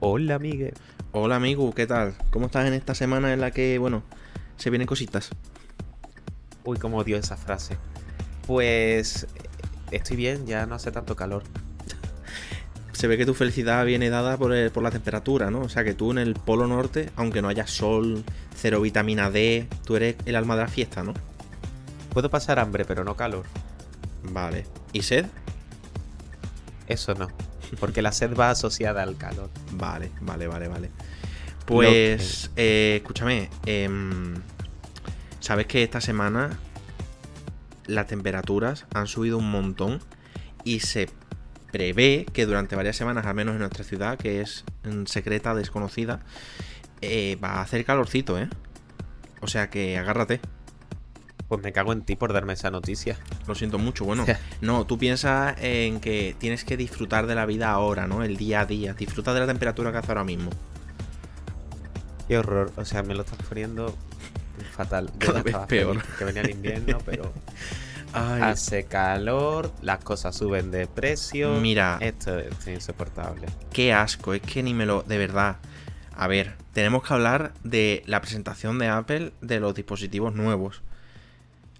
Hola, Miguel. Hola, amigo, ¿qué tal? ¿Cómo estás en esta semana en la que, bueno, se vienen cositas? Uy, cómo odio esa frase. Pues estoy bien, ya no hace tanto calor. Se ve que tu felicidad viene dada por, el- por la temperatura, ¿no? O sea, que tú en el Polo Norte, aunque no haya sol, cero vitamina D, tú eres el alma de la fiesta, ¿no? Puedo pasar hambre, pero no calor. Vale. ¿Y sed? Eso no. Porque la sed va asociada al calor. Vale, vale, vale, vale. Pues, eh, escúchame, em, sabes que esta semana las temperaturas han subido un montón y se prevé que durante varias semanas, al menos en nuestra ciudad, que es mm, secreta, desconocida, eh, va a hacer calorcito, ¿eh? O sea que agárrate. Pues me cago en ti por darme esa noticia. Lo siento mucho. Bueno, no, tú piensas en que tienes que disfrutar de la vida ahora, ¿no? El día a día. Disfruta de la temperatura que hace ahora mismo. Qué horror. O sea, me lo estás poniendo fatal. Yo Cada vez peor. Que venía el invierno, pero Ay, hace calor, las cosas suben de precio. Mira. Esto es insoportable. Qué asco, es que ni me lo. De verdad. A ver, tenemos que hablar de la presentación de Apple de los dispositivos nuevos.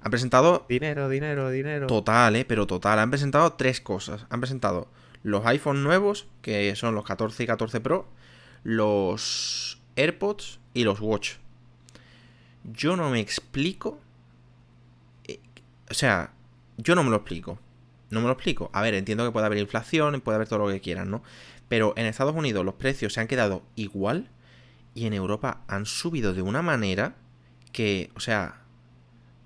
Han presentado. Dinero, dinero, dinero. Total, eh, pero total. Han presentado tres cosas. Han presentado los iPhone nuevos, que son los 14 y 14 Pro, los AirPods y los Watch. Yo no me explico. eh, O sea, yo no me lo explico. No me lo explico. A ver, entiendo que puede haber inflación, puede haber todo lo que quieran, ¿no? Pero en Estados Unidos los precios se han quedado igual y en Europa han subido de una manera que, o sea...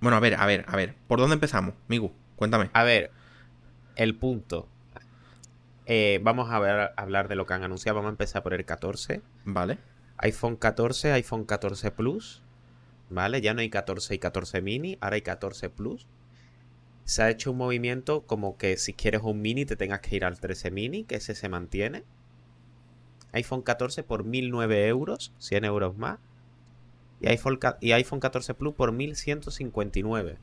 Bueno, a ver, a ver, a ver. ¿Por dónde empezamos? Migu, cuéntame. A ver, el punto. Eh, vamos a ver, a hablar de lo que han anunciado. Vamos a empezar por el 14. Vale. iPhone 14, iPhone 14 Plus. ¿Vale? Ya no hay 14 y 14 mini, ahora hay 14 Plus. Se ha hecho un movimiento como que si quieres un mini te tengas que ir al 13 mini, que ese se mantiene. iPhone 14 por 1009 euros, 100 euros más. Y iPhone, y iPhone 14 Plus por 1159.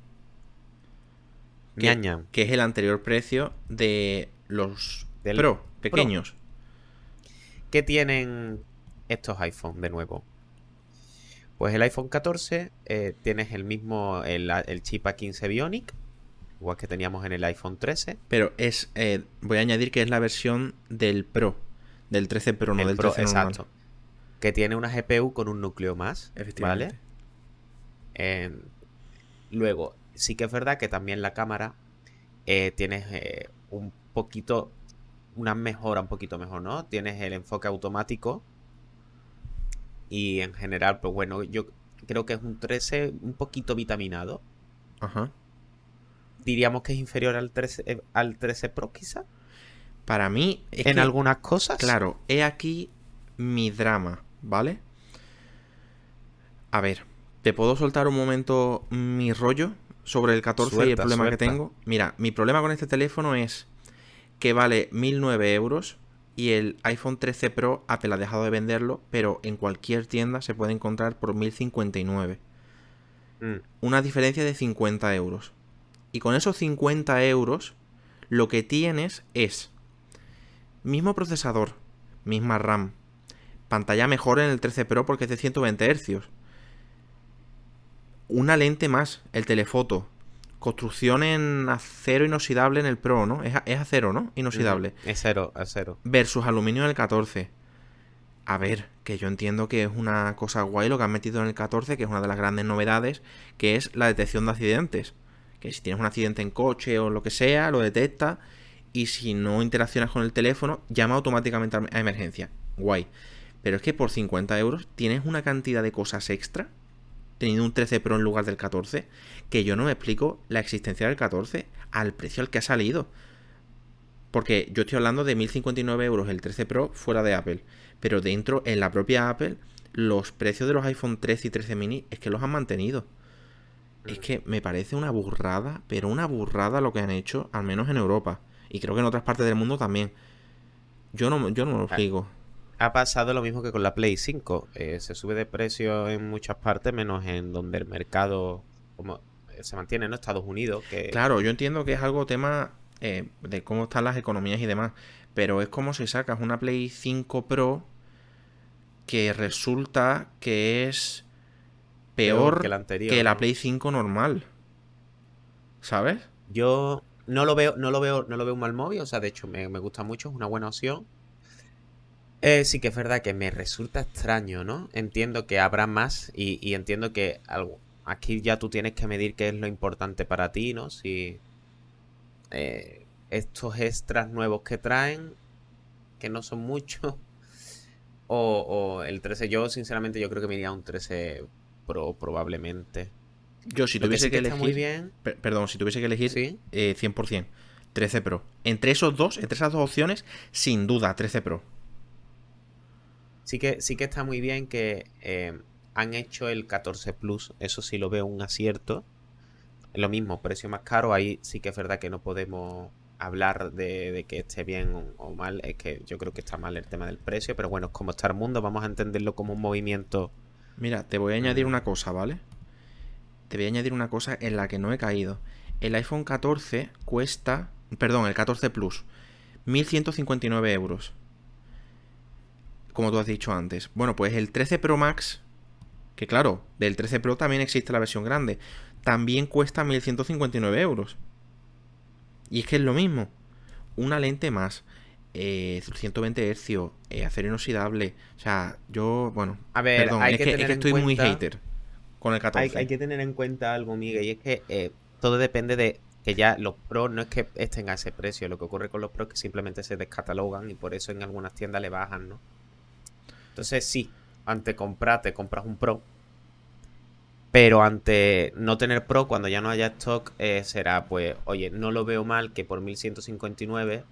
Que-. Que es el anterior precio de los Del Pro, pequeños. ¿Qué tienen estos iPhone de nuevo? Pues el iPhone 14 eh, tienes el mismo, el, el chip A15 Bionic, igual que teníamos en el iPhone 13. Pero es, eh, voy a añadir que es la versión del Pro, del 13 Pro, no el del Pro, 13 normal. Que tiene una GPU con un núcleo más, Efectivamente. ¿vale? Eh, luego, sí que es verdad que también la cámara eh, tienes eh, un poquito, una mejora un poquito mejor, ¿no? Tienes el enfoque automático y en general, pues bueno, yo creo que es un 13 un poquito vitaminado. Ajá. Diríamos que es inferior al 13, eh, al 13 Pro quizá. Para mí, es en que, algunas cosas. claro, he aquí mi drama, ¿vale? A ver, ¿te puedo soltar un momento mi rollo sobre el 14 y el Suelta, problema que tengo? Mira, mi problema con este teléfono es que vale 1009 euros y el iPhone 13 Pro Apple ha dejado de venderlo, pero en cualquier tienda se puede encontrar por 1059. Mm, Una diferencia de 50 euros. Y con esos 50 euros, lo que tienes es mismo procesador, misma RAM, pantalla mejor en el 13 Pro porque es de 120 Hz. Una lente más, el telefoto. Construcción en acero inoxidable en el Pro, ¿no? Es, acero, ¿no? Inoxidable. mm, Es cero, es cero. Versus aluminio en el 14. A ver, que yo entiendo que es una cosa guay lo que han metido en el 14, que es una de las grandes novedades, que es la detección de accidentes. Que si tienes un accidente en coche o lo que sea, lo detecta. Y si no interaccionas con el teléfono, llama automáticamente a emergencia. Guay. Pero es que por 50 euros tienes una cantidad de cosas extra, teniendo un 13 Pro en lugar del 14, que yo no me explico la existencia del 14 al precio al que ha salido. Porque yo estoy hablando de 1059 euros el 13 Pro fuera de Apple. Pero dentro, en la propia Apple, los precios de los iPhone 13 y 13 mini es que los han mantenido. Es que me parece una burrada, pero una burrada lo que han hecho, al menos en Europa. Y creo que en otras partes del mundo también. Yo no, yo no me lo explico. Ha pasado lo mismo que con la Play 5. eh, se sube de precio en muchas partes, menos en donde el mercado como eh, se mantiene en Estados Unidos. Que Claro, yo entiendo que es algo tema eh, de cómo están las economías y demás. Pero es como si sacas una Play 5 Pro que resulta que es peor, que, la, que la Play 5 normal. ¿Sabes? Yo no lo veo, no lo veo, no lo veo un mal móvil, o sea, de hecho me, gusta mucho, es una buena opción. Eh, sí que es verdad que me resulta extraño, ¿no? Entiendo que habrá más y, entiendo que algo, aquí ya tú tienes que medir qué es lo importante para ti, ¿no? Si eh, estos extras nuevos que traen, que no son muchos, o, el 13, yo sinceramente yo creo que me iría a un 13 Pro probablemente. Yo si tuviese que, elegir... perdón, si tuviese que elegir ¿Sí? 100%. 13 Pro. Entre esos dos, entre esas dos opciones, sin duda, 13 Pro. Sí que, sí que está muy bien que eh, han hecho el 14 Plus. Eso sí lo veo un acierto. Lo mismo, precio más caro. Ahí sí que es verdad que no podemos hablar de, que esté bien o, mal. Es que yo creo que está mal el tema del precio. Pero bueno, como está el mundo, vamos a entenderlo como un movimiento. Mira, te voy a añadir una cosa, ¿vale? Te voy a añadir una cosa en la que no he caído. El iPhone 14 cuesta. Perdón, el 14 Plus. 1159 euros como tú has dicho antes. Bueno, pues el 13 Pro Max, que claro, del 13 Pro también existe la versión grande, también cuesta 1159 euros. Y es que es lo mismo. Una lente más, 120 Hz, eh, acero inoxidable. O sea, yo, bueno, a ver, perdón, es, que, estoy muy hater con el 14. Hay, que tener en cuenta algo, Miguel, y es que eh, todo depende de que ya los pros no es que estén a ese precio. Lo que ocurre con los pros es que simplemente se descatalogan y por eso en algunas tiendas le bajan, ¿no? Entonces sí, ante comprar te compras un Pro. Pero ante no tener Pro, cuando ya no haya stock, eh, será pues, oye, no lo veo mal que por 1159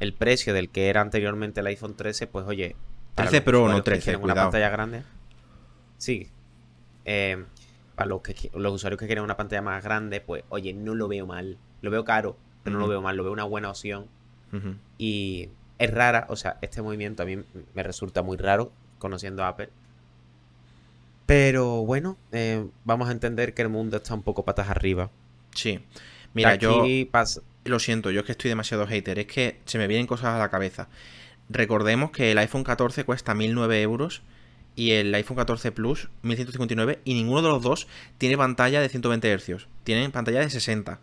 el precio del que era anteriormente el iPhone 13, pues oye... 13 Pro, no 13, una pantalla grande. Sí. Eh, para los, que, los usuarios que quieren una pantalla más grande, pues oye, no lo veo mal. Lo veo caro, pero no lo veo mal, lo veo una buena opción. Y es rara, o sea, este movimiento a mí me resulta muy raro, conociendo a Apple. Pero bueno, eh, vamos a entender que el mundo está un poco patas arriba. Sí. Mira, yo lo siento, yo es que estoy demasiado hater, es que se me vienen cosas a la cabeza. Recordemos que el iPhone 14 cuesta 1009 euros y el iPhone 14 Plus 1159 y ninguno de los dos tiene pantalla de 120 Hz, tienen pantalla de 60.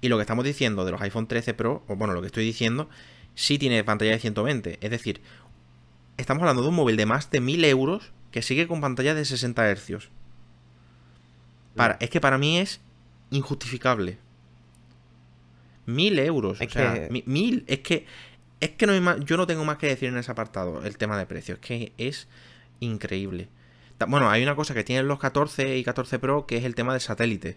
Y lo que estamos diciendo de los iPhone 13 Pro, o bueno, lo que estoy diciendo sí tiene pantalla de 120. Es decir, estamos hablando de un móvil de más de 1000 euros que sigue con pantalla de 60 Hz. Para, es que para mí es injustificable. 1000 euros. o sea, mil. Es que, es que no hay más, yo no tengo más que decir en ese apartado, el tema de precios. Es que es increíble. Bueno, hay una cosa que tienen los 14 y 14 Pro que es el tema del satélite.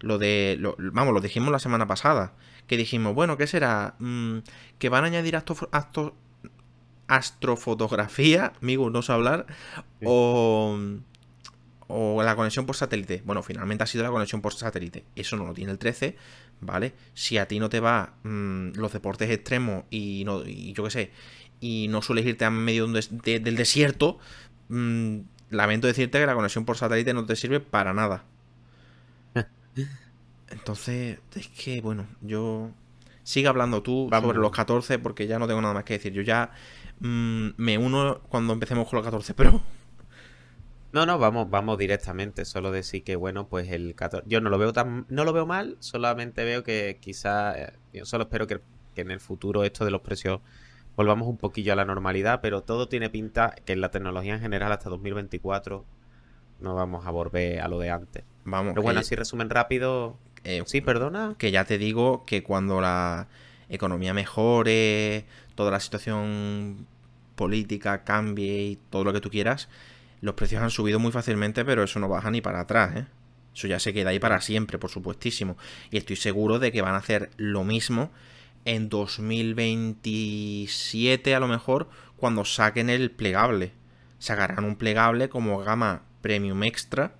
Lo de. vamos, lo dijimos la semana pasada. Que dijimos, bueno, ¿qué será? Mm, que van a añadir astrofotografía, amigo, no sé hablar. O. O la conexión por satélite. Bueno, finalmente ha sido la conexión por satélite. Eso no lo tiene el 13, ¿vale? Si a ti no te va mm, los deportes extremos y, no, y yo qué sé, y no sueles irte a medio del desierto, mm, lamento decirte que la conexión por satélite no te sirve para nada. Entonces, es que, bueno, yo... Sigue hablando tú sobre los 14 porque ya no tengo nada más que decir. Yo ya mm, me uno cuando empecemos con los 14 Pro. No, no, vamos, vamos directamente. Solo decir que, bueno, pues el 14... Yo no lo veo tan... No lo veo mal, solamente veo que quizá... Eh, yo solo espero que, que en el futuro esto de los precios volvamos un poquillo a la normalidad, pero todo tiene pinta que en la tecnología en general hasta 2024 no vamos a volver a lo de antes. Vamos. Pero bueno, así resumen rápido. Eh, sí, perdona. Que ya te digo que cuando la economía mejore, toda la situación política cambie y todo lo que tú quieras, los precios han subido muy fácilmente, pero eso no baja ni para atrás, ¿eh? Eso ya se queda ahí para siempre, por supuestísimo. Y estoy seguro de que van a hacer lo mismo en 2027 a lo mejor cuando saquen el plegable. Sacarán un plegable como gama premium extra,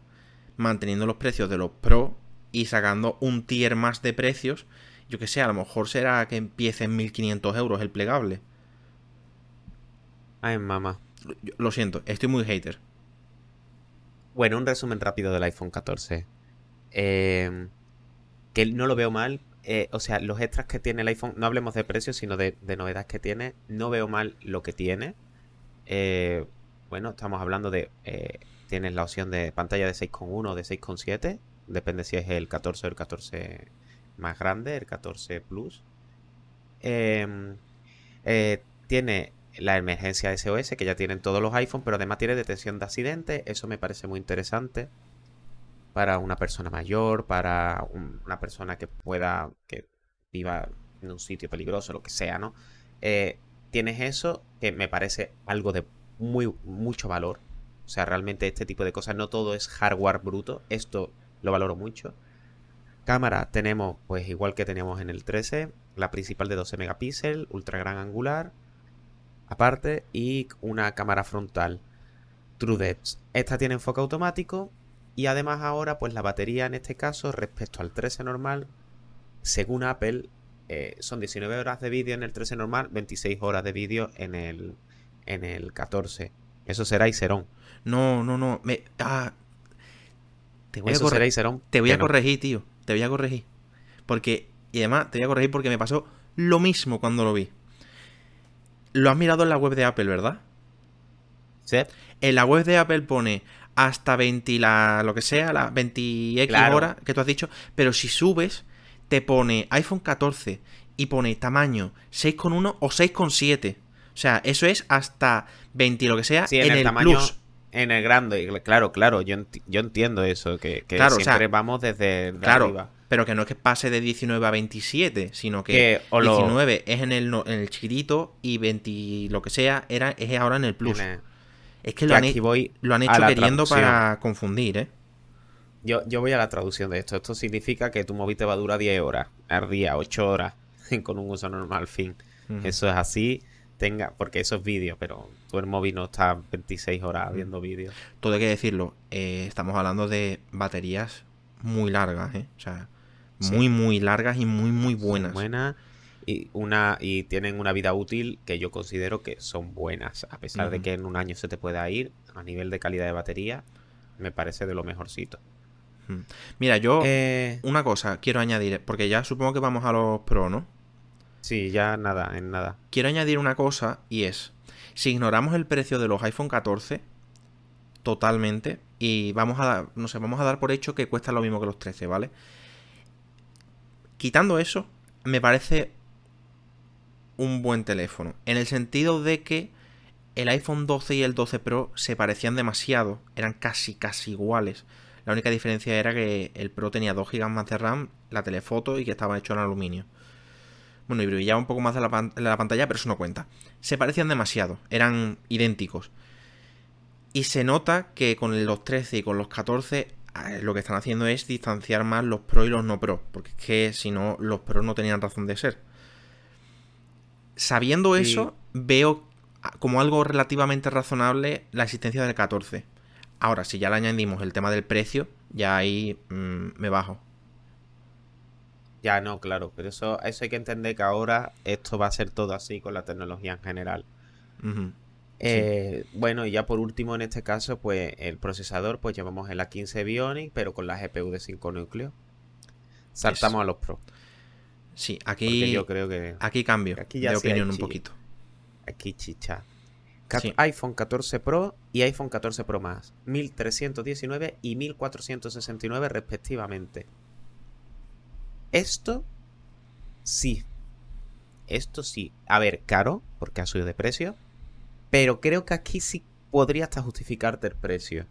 manteniendo los precios de los Pro y sacando un tier más de precios. Yo que sé, a lo mejor será que empiece en 1500 euros el plegable. Ay, mamá. Lo siento, estoy muy hater. Bueno, un resumen rápido del iPhone 14. Eh, que no lo veo mal. Eh, o sea, los extras que tiene el iPhone, no hablemos de precios, sino de, novedades que tiene. No veo mal lo que tiene. Eh, bueno, estamos hablando de, eh, tienes la opción de pantalla de 6,1 o de 6,7, depende si es el 14 o el 14 más grande, el 14 Plus. Em, eh, tiene la emergencia SOS que ya tienen todos los iPhones, pero además tiene detección de accidentes. Eso me parece muy interesante para una persona mayor, para una persona que pueda, que viva en un sitio peligroso, lo que sea, ¿no? Eh, tienes eso que me parece algo de muy mucho valor. O sea, realmente este tipo de cosas, no todo es hardware bruto. Esto lo valoro mucho. Cámara tenemos, pues igual que teníamos en el 13, la principal de 12 megapíxeles, ultra gran angular, aparte, y una cámara frontal True Depth. Esta tiene enfoque automático y además ahora, pues la batería en este caso, respecto al 13 normal, según Apple, eh, son 19 horas de vídeo en el 13 normal, 26 horas de vídeo en el, en el 14. Eso será Iserón. No, no, no. Me, ah, te voy a, corregir, te voy a corregir, tío. Te voy a corregir. Porque, y además, te voy a corregir porque me pasó lo mismo cuando lo vi. Lo has mirado en la web de Apple, ¿verdad? Sí. En la web de Apple pone hasta 20, la, lo que sea, las 20x horas que tú has dicho. Pero si subes, te pone iPhone 14 y pone tamaño 6,1 o 6,7. O sea, eso es hasta 20 lo que sea en, el, tamaño, En el grande, claro, claro, yo, yo entiendo eso, que, siempre vamos desde claro, Pero que no es que pase de 19 a 27, sino que, 19 es en el, en el chiquitito y 20 lo que sea era, es ahora en el plus. es que lo han, lo han hecho queriendo para confundir, ¿eh? Yo, yo voy a la traducción de esto. Esto significa que tu móvil te va a durar 10 horas al día, 8 horas, con un uso normal, fin. Eso es así, tenga, porque eso es vídeo, pero tu móvil no está 26 horas viendo vídeo. Todo hay que decirlo, eh, estamos hablando de baterías muy largas, ¿eh? O sea, muy, muy largas y muy, muy buenas. Buenas y, una, y tienen una vida útil que yo considero que son buenas, a pesar de que en un año se te pueda ir, a nivel de calidad de batería, me parece de lo mejorcito. Mira, yo eh, una cosa quiero añadir, porque ya supongo que vamos a los Pro, ¿no? Sí, ya nada, en nada. Quiero añadir una cosa y es, si ignoramos el precio de los iPhone 14 totalmente y vamos a, no sé, vamos a dar por hecho que cuesta lo mismo que los 13, ¿vale? Quitando eso, me parece un buen teléfono, en el sentido de que el iPhone 12 y el 12 Pro se parecían demasiado, eran casi casi iguales. La única diferencia era que el Pro tenía 2 GB más de RAM, la telefoto y que estaba hecho en aluminio. Bueno, y brillaba un poco más de la, pantalla, pero eso no cuenta. Se parecían demasiado, eran idénticos. Y se nota que con los 13 y con los 14 lo que están haciendo es distanciar más los Pro y los no Pro. Porque es que si no, los Pro no tenían razón de ser. Sabiendo eso, veo como algo relativamente razonable la existencia del 14. Ahora, si ya le añadimos el tema del precio, ya ahí mm, me bajo. Ya, no, claro, pero eso, eso hay que entender que ahora esto va a ser todo así con la tecnología en general. Eh, bueno, y ya por último en este caso, pues el procesador, pues llevamos el A15 Bionic, pero con la GPU de 5 núcleos. Saltamos a los Pro. Sí, aquí yo creo que aquí cambio aquí ya de opinión un poquito. Aquí chicha iPhone 14 Pro y iPhone 14 Pro Max. 1319 y 1469 respectivamente. Esto sí. Esto sí. A ver, caro, porque ha subido de precio. Pero creo que aquí sí podría hasta justificarte el precio.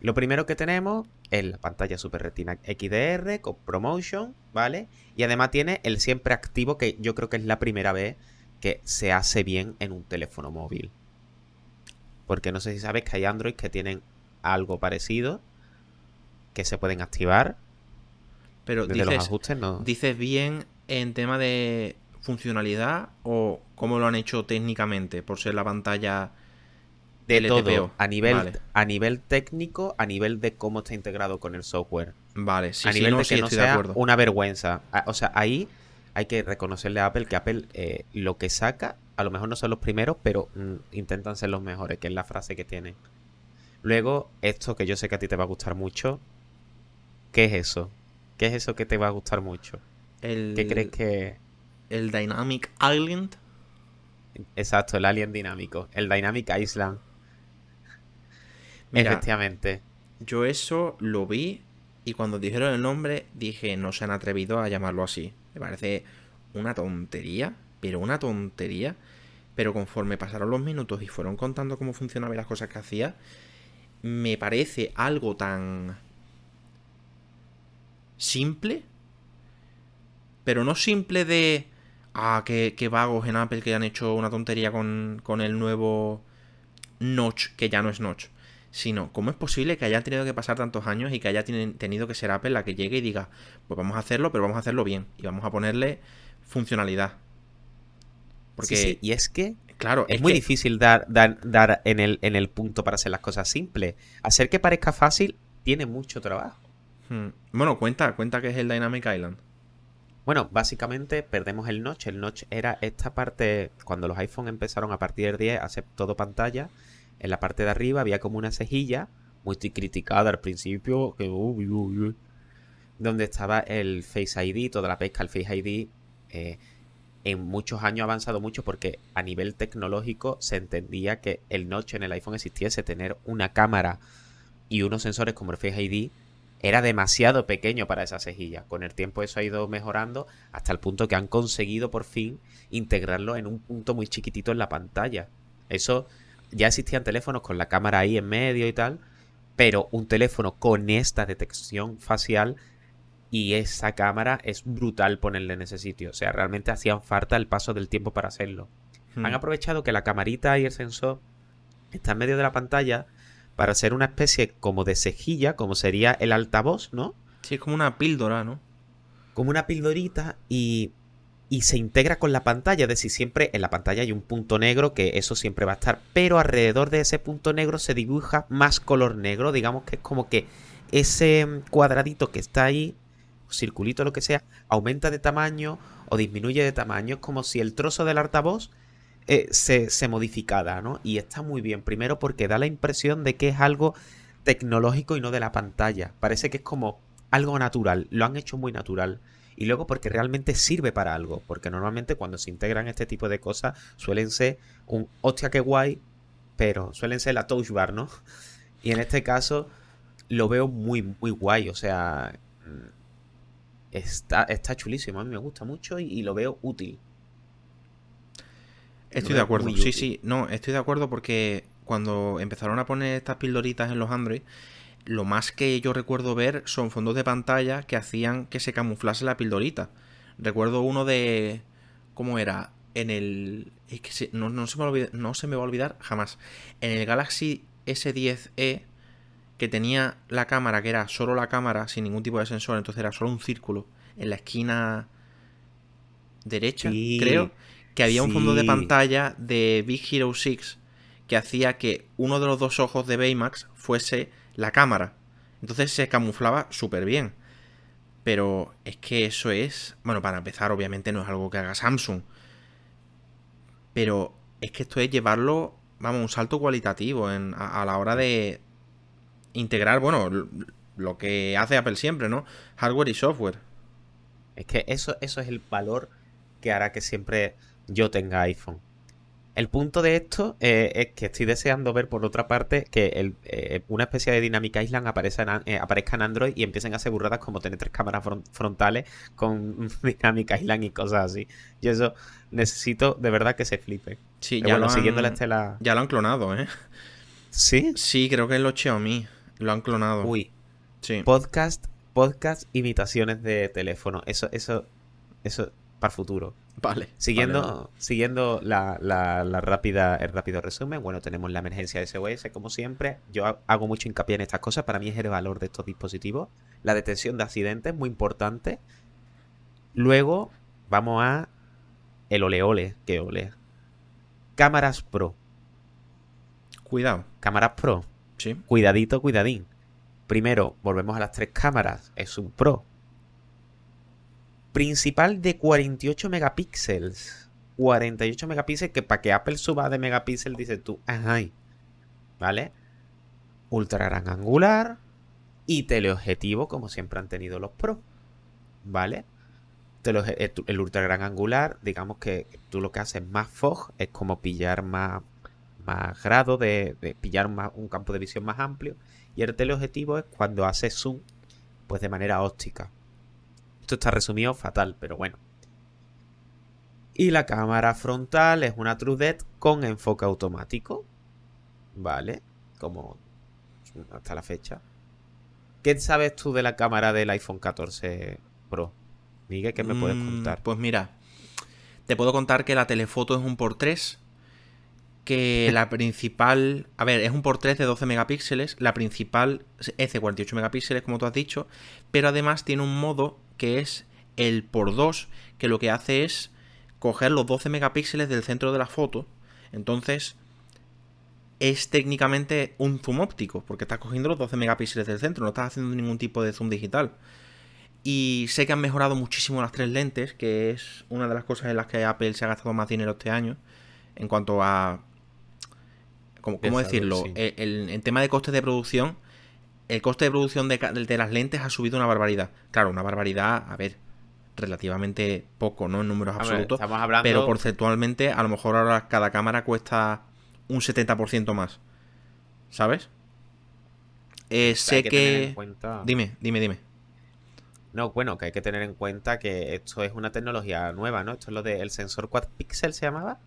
Lo primero que tenemos es la pantalla Super Retina XDR con ProMotion, ¿vale? Y además tiene el siempre activo, que yo creo que es la primera vez que se hace bien en un teléfono móvil. Porque no sé si sabes que hay Android que tienen algo parecido que se pueden activar. Pero dices, los ajustes, ¿no? ¿Dices bien en tema de funcionalidad o cómo lo han hecho técnicamente por ser la pantalla de todo a nivel a nivel técnico a nivel de cómo está integrado con el software vale sí, a nivel de que no sea una vergüenza o sea ahí hay que reconocerle a Apple que Apple eh, lo que saca, a lo mejor no son los primeros, pero mm, intentan ser los mejores, que es la frase que tienen. Luego, esto que yo sé que a ti te va a gustar mucho, ¿qué es eso? ¿Qué es eso que te va a gustar mucho? El, ¿Qué crees que...? El Dynamic Island. Exacto, el alien dinámico. El Dynamic Island. Mira, Efectivamente. Yo eso lo vi y cuando dijeron el nombre dije, no se han atrevido a llamarlo así. Me parece una tontería, pero una tontería. Pero conforme pasaron los minutos y fueron contando cómo funcionaba y las cosas que hacía, me parece algo tan simple, pero no simple de, ah, qué, qué vagos en Apple que han hecho una tontería con, con el nuevo Notch, que ya no es Notch, sino cómo es posible que hayan tenido que pasar tantos años y que haya tenido que ser Apple la que llegue y diga, pues vamos a hacerlo, pero vamos a hacerlo bien y vamos a ponerle funcionalidad. Porque, Sí, sí, Y es que claro, es, es muy que- difícil dar, dar, dar en, el, en el punto para hacer las cosas simples. Hacer que parezca fácil tiene mucho trabajo. Hmm. Bueno, cuenta, cuenta que es el Dynamic Island. Bueno, básicamente perdemos el notch. El notch era esta parte, cuando los iPhone empezaron a partir del 10 a hacer todo pantalla, en la parte de arriba había como una cejilla, muy criticada al principio, donde estaba el Face ID, toda la pesca, el Face ID. eh, en muchos años ha avanzado mucho porque a nivel tecnológico se entendía que el notch en el iPhone existiese, tener una cámara y unos sensores como el Face ID era demasiado pequeño para esa cejilla. Con el tiempo eso ha ido mejorando hasta el punto que han conseguido por fin integrarlo en un punto muy chiquitito en la pantalla. Eso ya existían teléfonos con la cámara ahí en medio y tal, pero un teléfono con esta detección facial y esa cámara es brutal ponerle en ese sitio. O sea, realmente hacían falta el paso del tiempo para hacerlo. Hmm. Han aprovechado que la camarita y el sensor está en medio de la pantalla para hacer una especie como de cejilla, como sería el altavoz, ¿no? Sí, es como una píldora, ¿no? Como una pildorita y, y se integra con la pantalla. Es decir, siempre en la pantalla hay un punto negro que eso siempre va a estar, pero alrededor de ese punto negro se dibuja más color negro. Digamos que es como que ese cuadradito que está ahí, circulito, lo que sea, aumenta de tamaño o disminuye de tamaño. Es como si el trozo del altavoz eh, se, se modificara, ¿no? Y está muy bien. Primero porque da la impresión de que es algo tecnológico y no de la pantalla. Parece que es como algo natural. Lo han hecho muy natural. Y luego porque realmente sirve para algo. Porque normalmente cuando se integran este tipo de cosas suelen ser un hostia que guay, pero suelen ser la touch bar, ¿no? Y en este caso lo veo muy, muy guay. O sea, mm, está, está chulísimo. A mí me gusta mucho y, y lo veo útil. Estoy de acuerdo, sí, sí, no, estoy de acuerdo porque cuando empezaron a poner estas pildoritas en los Android, lo más que yo recuerdo ver son fondos de pantalla que hacían que se camuflase la pildorita. Recuerdo uno de... ¿Cómo era? En el... Es que se- no, no se me va a olvidar, no se me va a olvidar jamás. En el Galaxy S10e, que tenía la cámara, que era solo la cámara, sin ningún tipo de sensor, entonces era solo un círculo en la esquina derecha, Sí, creo, que había un fondo de pantalla de Big Hero 6 que hacía que uno de los dos ojos de Baymax fuese la cámara. Entonces se camuflaba súper bien. Pero es que eso es. Bueno, para empezar, obviamente no es algo que haga Samsung. Pero es que esto es llevarlo, vamos, un salto cualitativo en- a, a la hora de integrar, bueno, lo que hace Apple siempre, ¿no? Hardware y software. Es que eso, eso es el valor que hará que siempre yo tenga iPhone. El punto de esto eh, es que estoy deseando ver, por otra parte, que el- eh, una especie de Dynamic Island aparezca en, an- eh, aparezca en Android y empiecen a hacer burradas como tener tres cámaras fron- frontales con Dynamic Island y cosas así. Y eso necesito de verdad que se flipe. Sí, Pero ya, bueno, lo siguiendo la han, estela. ya lo han clonado, ¿eh? ¿Sí? Sí, creo que es los Xiaomi. Lo han clonado. Uy, Sí. podcast, podcast, imitaciones de teléfono. Eso, eso, eso para el futuro. Vale. Siguiendo, vale, vale. siguiendo la, la- la rápida, el rápido resumen, bueno, tenemos la emergencia SOS, como siempre. Yo ha- hago mucho hincapié en estas cosas. Para mí es el valor de estos dispositivos. La detención de accidentes, muy importante. Luego, vamos a el oleole, que ole. Cámaras Pro. Cuidado. Cámaras Pro. Sí. Cuidadito, cuidadín. Primero, volvemos a las tres cámaras. Es un Pro. Principal de 48 megapíxeles. 48 megapíxeles que para que Apple suba de megapíxeles dices tú, ajá. ¿Vale? Ultra gran angular y teleobjetivo como siempre han tenido los Pro. ¿Vale? el, ultra gran angular, digamos que tú lo que haces más fog es como pillar más, más grado de, pillar un campo de visión más amplio. Y el teleobjetivo es cuando haces zoom, pues de manera óptica. Esto está resumido fatal, pero bueno. Y la cámara frontal es una TrueDepth con enfoque automático. Vale, como hasta la fecha. ¿Qué sabes tú de la cámara del iPhone 14 Pro? Miguel, ¿qué me puedes mm, contar? Pues mira, te puedo contar que la telefoto es un por 3 que la principal, a ver, es un por 3 de 12 megapíxeles, la principal es de 48 megapíxeles como tú has dicho, pero además tiene un modo que es el por 2 que lo que hace es coger los 12 megapíxeles del centro de la foto, entonces es técnicamente un zoom óptico, porque estás cogiendo los 12 megapíxeles del centro, no estás haciendo ningún tipo de zoom digital. Y sé que han mejorado muchísimo las tres lentes, que es una de las cosas en las que Apple se ha gastado más dinero este año, en cuanto a ¿Cómo, decirlo? El, tema de costes de producción, el coste de producción de, las lentes ha subido una barbaridad. Claro, una barbaridad, a ver, relativamente poco, ¿no? En números absolutos. Pero porcentualmente, a lo mejor ahora cada cámara cuesta un 70% más. ¿Sabes? Eh, sé que... Dime, dime, dime. No, bueno, que hay que tener en cuenta que esto es una tecnología nueva, ¿no? Esto es lo del sensor quad pixel, ¿se llamaba?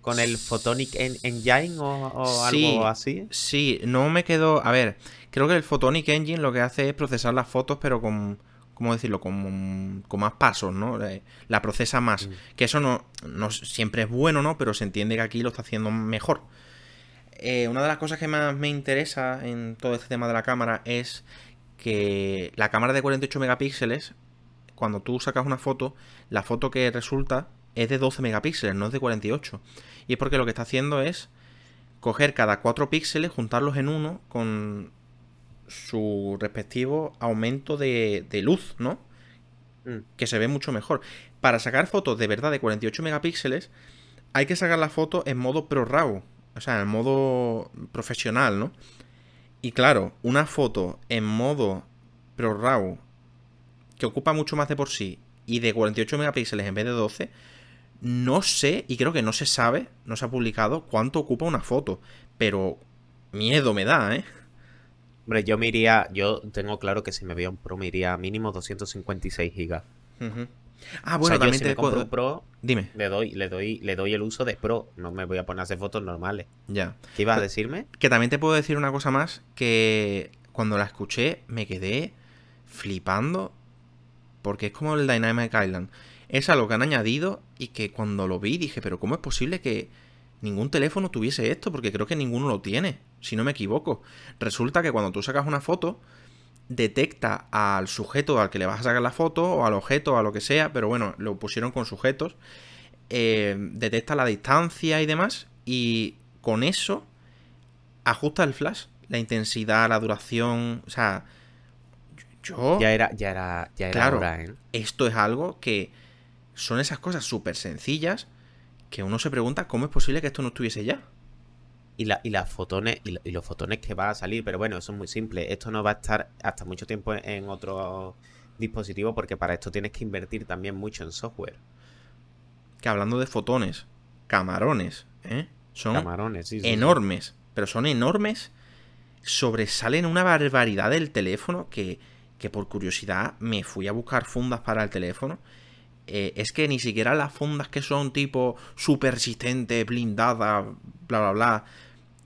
Con el Photonic Engine o, algo así. Sí, no me quedo. A ver, creo que el Photonic Engine lo que hace es procesar las fotos, pero con. ¿Cómo decirlo? Con, con más pasos, ¿no? Eh, la procesa más. Mm. Que eso no, no siempre es bueno, ¿no? Pero se entiende que aquí lo está haciendo mejor. Eh, una de las cosas que más me interesa en todo este tema de la cámara es que la cámara de 48 megapíxeles, cuando tú sacas una foto, la foto que resulta es de 12 megapíxeles, no es de 48. Y es porque lo que está haciendo es coger cada 4 píxeles, juntarlos en uno con su respectivo aumento de, luz, ¿no? Mm. Que se ve mucho mejor. Para sacar fotos de verdad de 48 megapíxeles, hay que sacar la foto en modo Pro RAW, o sea, en modo profesional, ¿no? Y claro, una foto en modo Pro RAW que ocupa mucho más de por sí y de 48 megapíxeles en vez de 12, no sé, y creo que no se sabe, no se ha publicado cuánto ocupa una foto, pero miedo me da, ¿eh? Hombre, yo me iría, yo tengo claro que si me veía un Pro me iría mínimo 256 gigas. Ah, bueno, también te compro un Pro, Dime. Le doy, le doy, le doy el uso de Pro, no me voy a poner a hacer fotos normales. Ya. ¿Qué ibas a decirme? Que también te puedo decir una cosa más, que cuando la escuché me quedé flipando, porque es como el Dynamic Island es algo que han añadido y que cuando lo vi dije, pero ¿cómo es posible que ningún teléfono tuviese esto? Porque creo que ninguno lo tiene, si no me equivoco. Resulta que cuando tú sacas una foto, detecta al sujeto al que le vas a sacar la foto, o al objeto, a lo que sea, pero bueno, lo pusieron con sujetos, eh, detecta la distancia y demás, y con eso ajusta el flash, la intensidad, la duración, o sea, yo... Ya era, ya era, ya era claro, ¿eh? Esto es algo que son esas cosas súper sencillas que uno se pregunta cómo es posible que esto no estuviese ya. Y, la, y las fotones y, los fotones que va a salir, pero bueno, eso es muy simple. Esto no va a estar hasta mucho tiempo en otro dispositivo porque para esto tienes que invertir también mucho en software. Que hablando de fotones, camarones, ¿eh? Son camarones, enormes, pero son enormes. Sobresalen una barbaridad del teléfono que, que por curiosidad me fui a buscar fundas para el teléfono eh, es que ni siquiera las fundas que son tipo super resistente, blindada, bla, bla, bla,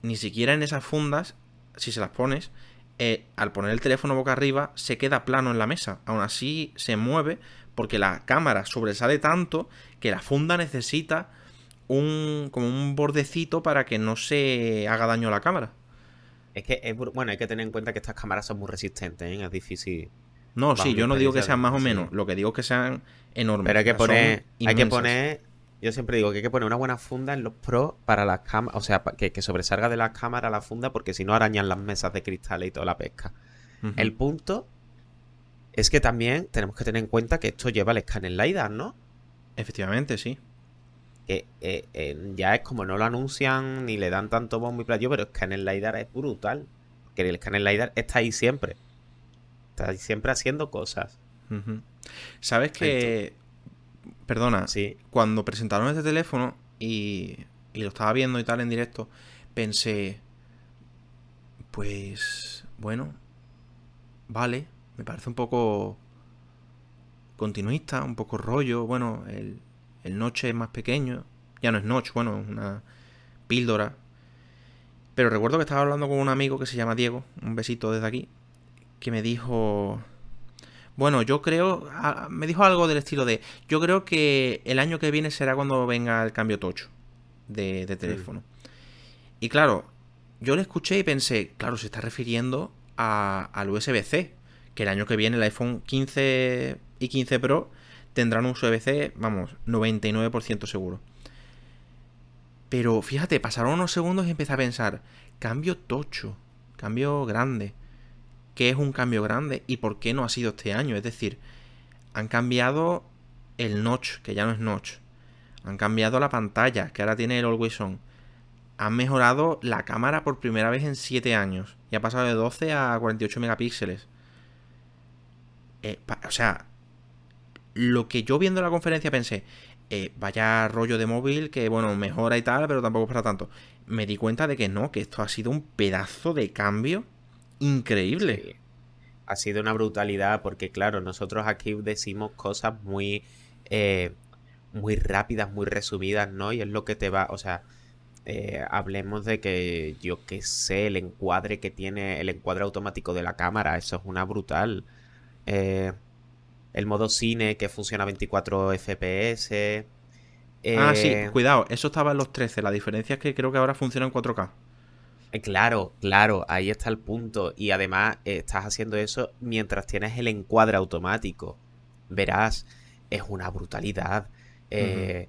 ni siquiera en esas fundas, si se las pones, eh, al poner el teléfono boca arriba, se queda plano en la mesa. Aún así se mueve porque la cámara sobresale tanto que la funda necesita un como un bordecito para que no se haga daño a la cámara. Es que es, bueno, hay que tener en cuenta que estas cámaras son muy resistentes, ¿eh? es difícil no, sí, yo no digo que sean más o menos, lo que digo es que sean enormes. Pero hay que poner, hay que poner, yo siempre digo que hay que poner una buena funda en los pros para las cámaras, o sea, que, que sobresalga de la cámara la funda porque si no arañan las mesas de cristal y toda la pesca. El punto es que también tenemos que tener en cuenta que esto lleva el escáner LiDAR, ¿no? Efectivamente, sí. Que eh, ya es como no lo anuncian ni le dan tanto bombo y platillo, pero el escáner LiDAR es brutal. Que el escáner LiDAR está ahí siempre. Está siempre haciendo cosas. ¿Sabes que... Perdona, Sí. cuando presentaron este teléfono y, y lo estaba viendo y tal en directo, pensé, pues bueno, vale, me parece un poco continuista, un poco rollo, bueno, el, el noche es más pequeño, ya no es noche, bueno, es una píldora. Pero recuerdo que estaba hablando con un amigo que se llama Diego, un besito desde aquí, que me dijo, bueno, yo creo, me dijo algo del estilo de, yo creo que el año que viene será cuando venga el cambio tocho de, de teléfono. Y claro, yo le escuché y pensé, claro, se está refiriendo a- al USB-C, que el año que viene el iPhone 15 y 15 Pro tendrán un USB-C, vamos, 99% seguro. Pero fíjate, pasaron unos segundos y empecé a pensar, cambio tocho, cambio grande. ¿Qué es un cambio grande y por qué no ha sido este año? Es decir, han cambiado el notch, que ya no es notch. Han cambiado la pantalla, que ahora tiene el Always On. Han mejorado la cámara por primera vez en 7 años. Y ha pasado de 12 a 48 megapíxeles. Eh, o sea, lo que yo viendo la conferencia pensé, eh, vaya rollo de móvil que, bueno, mejora y tal, pero tampoco es para tanto. Me di cuenta de que no, que esto ha sido un pedazo de cambio increíble. Sí. Ha sido una brutalidad porque, claro, nosotros aquí decimos cosas muy, eh, muy rápidas, muy resumidas, ¿no? Y es lo que te va, o sea, eh, hablemos de que, yo qué sé, el encuadre que tiene, el encuadre automático de la cámara, eso es una brutal. Eh, el modo cine que funciona a 24 FPS. Ah, sí, cuidado, eso estaba en los 13. La diferencia es que creo que ahora funciona en 4K. Eh, Claro, claro, ahí está el punto. Y además eh, estás haciendo eso mientras tienes el encuadre automático. Verás, es una brutalidad. Eh,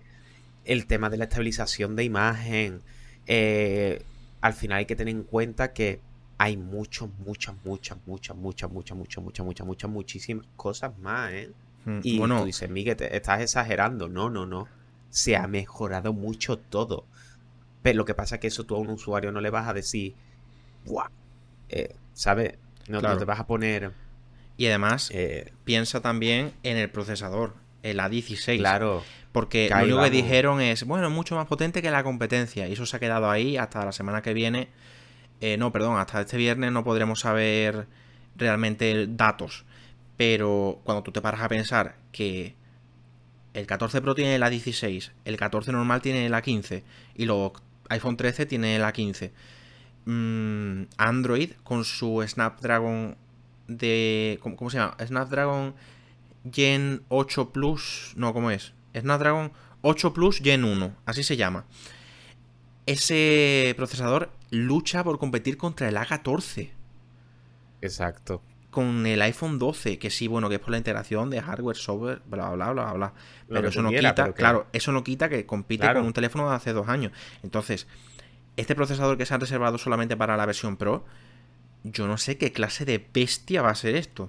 El tema de la estabilización de imagen. eh, al final hay que tener en cuenta que hay muchos, muchas, muchas, muchas, muchas, muchas, muchas, muchas, muchas, muchas, muchísimas cosas más, ¿eh? Mm, Y bueno, tú dices, Miguel, te estás exagerando. No, no, no. Se ha mejorado mucho todo. Pero lo que pasa es que eso tú a un usuario no le vas a decir. Eh, ¿Sabes? No, te vas a poner. y además, eh, piensa también en el procesador, el A16. claro, Porque Que lo único que dijeron es, bueno, mucho más potente que la competencia. Y eso se ha quedado ahí hasta la semana que viene. Eh, no, perdón, hasta este viernes no podremos saber realmente datos. Pero cuando tú te paras a pensar que el 14 Pro tiene la 16, el 14 normal tiene la 15 y los iPhone 13 tiene la 15. Mm, Android con su Snapdragon de... ¿Cómo, cómo se llama? Snapdragon Gen 8 Plus... No, ¿cómo es? Snapdragon 8 Plus Gen 1, así se llama. Ese procesador lucha por competir contra el A14 exacto. Con el iPhone 12, que sí, bueno, que es por la integración de hardware, software, bla, bla, bla, bla. Lo Pero eso no quita, claro, eso no quita que compite Claro. con un teléfono de hace dos años. Entonces, este procesador que se han reservado solamente para la versión Pro, yo no sé qué clase de bestia va a ser esto.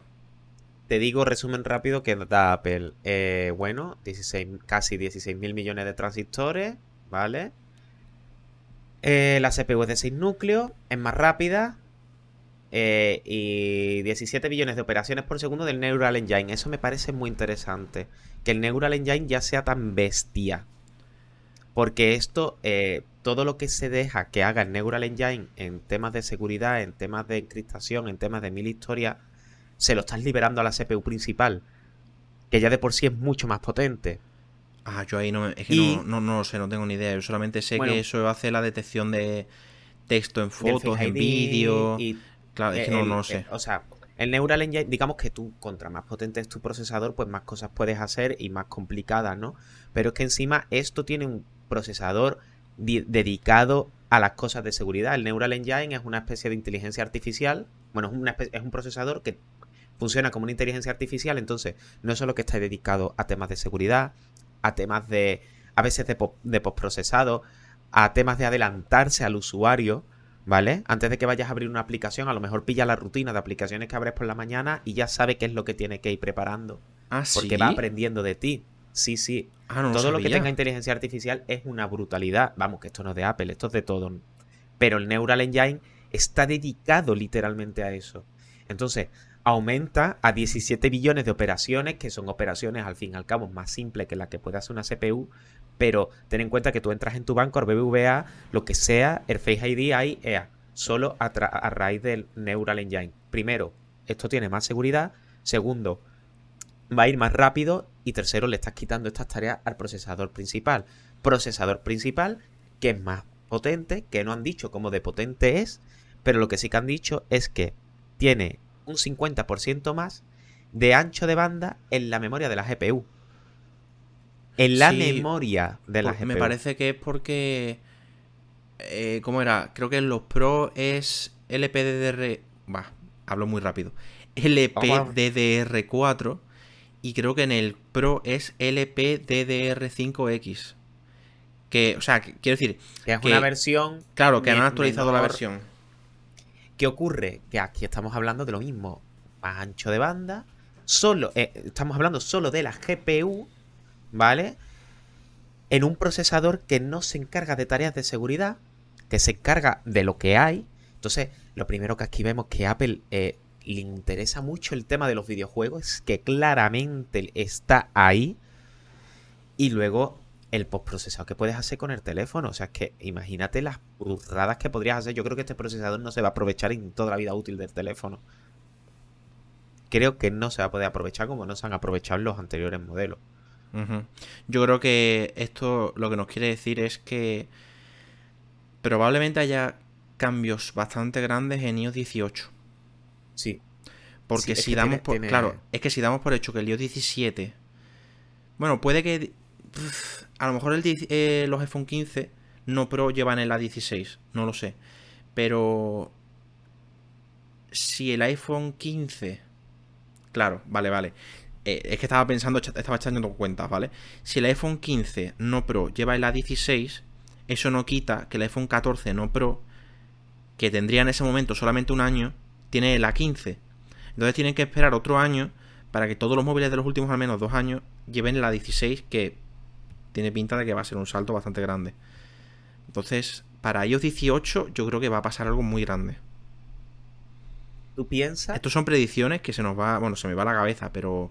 Te digo, resumen rápido, que da Apple. Eh, bueno, 16, casi 16 mil millones de transistores, ¿vale? Eh, la CPU es de 6 núcleos, es más rápida. Eh, y 17 billones de operaciones por segundo del Neural Engine. Eso me parece muy interesante. Que el Neural Engine ya sea tan bestia. Porque esto, eh, todo lo que se deja que haga el Neural Engine en temas de seguridad, en temas de encriptación, en temas de mil historias, se lo estás liberando a la CPU principal. Que ya de por sí es mucho más potente. Ah, yo ahí no, es que Y- no, no, no lo sé, no tengo ni idea. Yo solamente sé Bueno. que eso hace la detección de texto en fotos, en vídeo. y Claro, es que Eh, no, el- no eh, sé. o sea, el Neural Engine, digamos que tú, contra más potente es tu procesador, pues más cosas puedes hacer y más complicadas, ¿no? Pero es que encima esto tiene un procesador di- dedicado a las cosas de seguridad. El Neural Engine es una especie de inteligencia artificial. Bueno, es, una es un procesador que funciona como una inteligencia artificial, entonces no es solo que está dedicado a temas de seguridad, a temas de, a veces de, po- de postprocesado, a temas de adelantarse al usuario, ¿vale? Antes de que vayas a abrir una aplicación, a lo mejor pilla la rutina de aplicaciones que abres por la mañana y ya sabe qué es lo que tiene que ir preparando, Ah, sí. porque va aprendiendo de ti. Sí, sí. Ah, no todo lo que tenga inteligencia artificial es una brutalidad. Vamos, que esto no es de Apple, esto es de todo. Pero el Neural Engine está dedicado literalmente a eso. Entonces, aumenta a 17 billones de operaciones, que son operaciones al fin y al cabo más simples que la que puede hacer una CPU, pero ten en cuenta que tú entras en tu banco, al BBVA, lo que sea, el Face ID hay EA, solo a, a raíz del Neural Engine. Primero, esto tiene más seguridad. Segundo, va a ir más rápido. Y tercero, le estás quitando estas tareas al procesador principal. Procesador principal que es más potente, que no han dicho cómo de potente es, pero lo que sí que han dicho es que tiene un 50% más de ancho de banda en la memoria de la GPU. En la memoria de la GPU. Me parece que es porque. Eh, ¿Cómo era? Creo que en los Pro es LPDDR. Va, hablo muy rápido. LPDDR4 y creo que en el Pro es LPDDR5X. Que, o sea, quiero decir. Que es una versión. Claro, que han actualizado la versión. ¿Qué ocurre? Que aquí estamos hablando de lo mismo. Más ancho de banda. Solo. Eh, estamos hablando solo de la GPU. ¿Vale? En un procesador que no se encarga de tareas de seguridad. Que se encarga de lo que hay. Entonces, lo primero que aquí vemos que Apple eh, le interesa mucho el tema de los videojuegos, que claramente está ahí. Y luego el postprocesador que puedes hacer con el teléfono. O sea, es que imagínate las burradas que podrías hacer. Yo creo que este procesador no se va a aprovechar en toda la vida útil del teléfono. Creo que no se va a poder aprovechar como no se han aprovechado los anteriores modelos. Yo creo que esto lo que nos quiere decir es que probablemente haya cambios bastante grandes en iOS 18. Sí. Porque si damos por. Claro, es que si damos por hecho que el iOS 17. Bueno, puede que. a lo mejor el, eh, los iPhone 15 no Pro llevan el A16. No lo sé. Pero. Si el iPhone 15. Claro, vale, vale. Eh, es que estaba pensando, estaba echando cuentas, ¿vale? Si el iPhone 15 no Pro lleva el A16, eso no quita que el iPhone 14 no Pro, que tendría en ese momento solamente un año, tiene la 15. Entonces tienen que esperar otro año para que todos los móviles de los últimos al menos dos años lleven la 16, que tiene pinta de que va a ser un salto bastante grande. Entonces, para iOS 18 yo creo que va a pasar algo muy grande. ¿Tú piensas? Estos son predicciones que se nos va, bueno, se me va la cabeza, pero...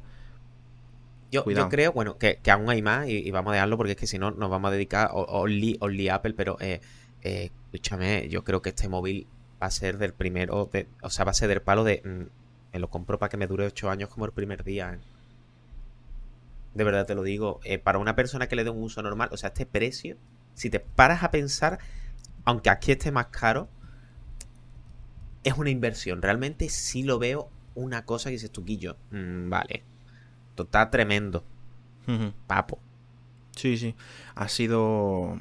Yo, creo, bueno, que, aún hay más y, vamos a dejarlo porque es que si no nos vamos a dedicar only, only Apple, pero eh, eh, escúchame, yo creo que este móvil va a ser del primero, o sea, va a ser del palo de... Mm, me lo compro para que me dure 8 años como el primer día. ¿eh? De verdad te lo digo. Para una persona que le dé un uso normal, o sea, este precio, si te paras a pensar, aunque aquí esté más caro, es una inversión. Realmente sí lo veo una cosa que dices tú, Guillo. Mm, vale. Total tremendo. Papo. Sí, sí. Ha sido.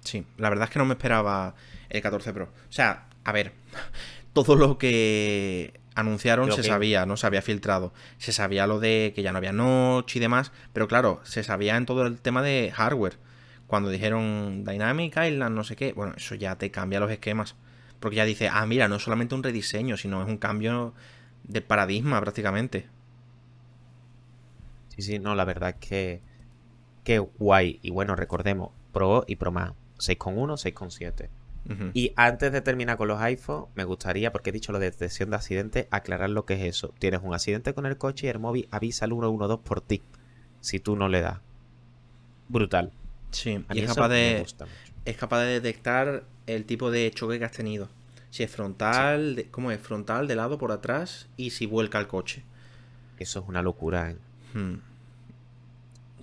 Sí, la verdad es que no me esperaba el 14 Pro. O sea, a ver, todo lo que anunciaron se sabía, no se había filtrado. Se sabía lo de que ya no había notch y demás, pero claro, se sabía en todo el tema de hardware. Cuando dijeron Dynamic Island, no sé qué, bueno, eso ya te cambia los esquemas. Porque ya dice, ah, mira, no es solamente un rediseño, sino es un cambio de paradigma prácticamente. Sí, sí, no, la verdad es que. Qué guay. Y bueno, recordemos, Pro y Pro Max. 6,1, 6,7. Y antes de terminar con los iPhones, me gustaría, porque he dicho lo de detección de accidente, aclarar lo que es eso. Tienes un accidente con el coche y el móvil avisa al 112 por ti, si tú no le das. Brutal. Sí, y es capaz, de, es capaz de detectar el tipo de choque que has tenido. Si es frontal, ¿cómo es? Frontal, de lado, por atrás y si vuelca el coche. Eso es una locura, ¿eh? Hmm.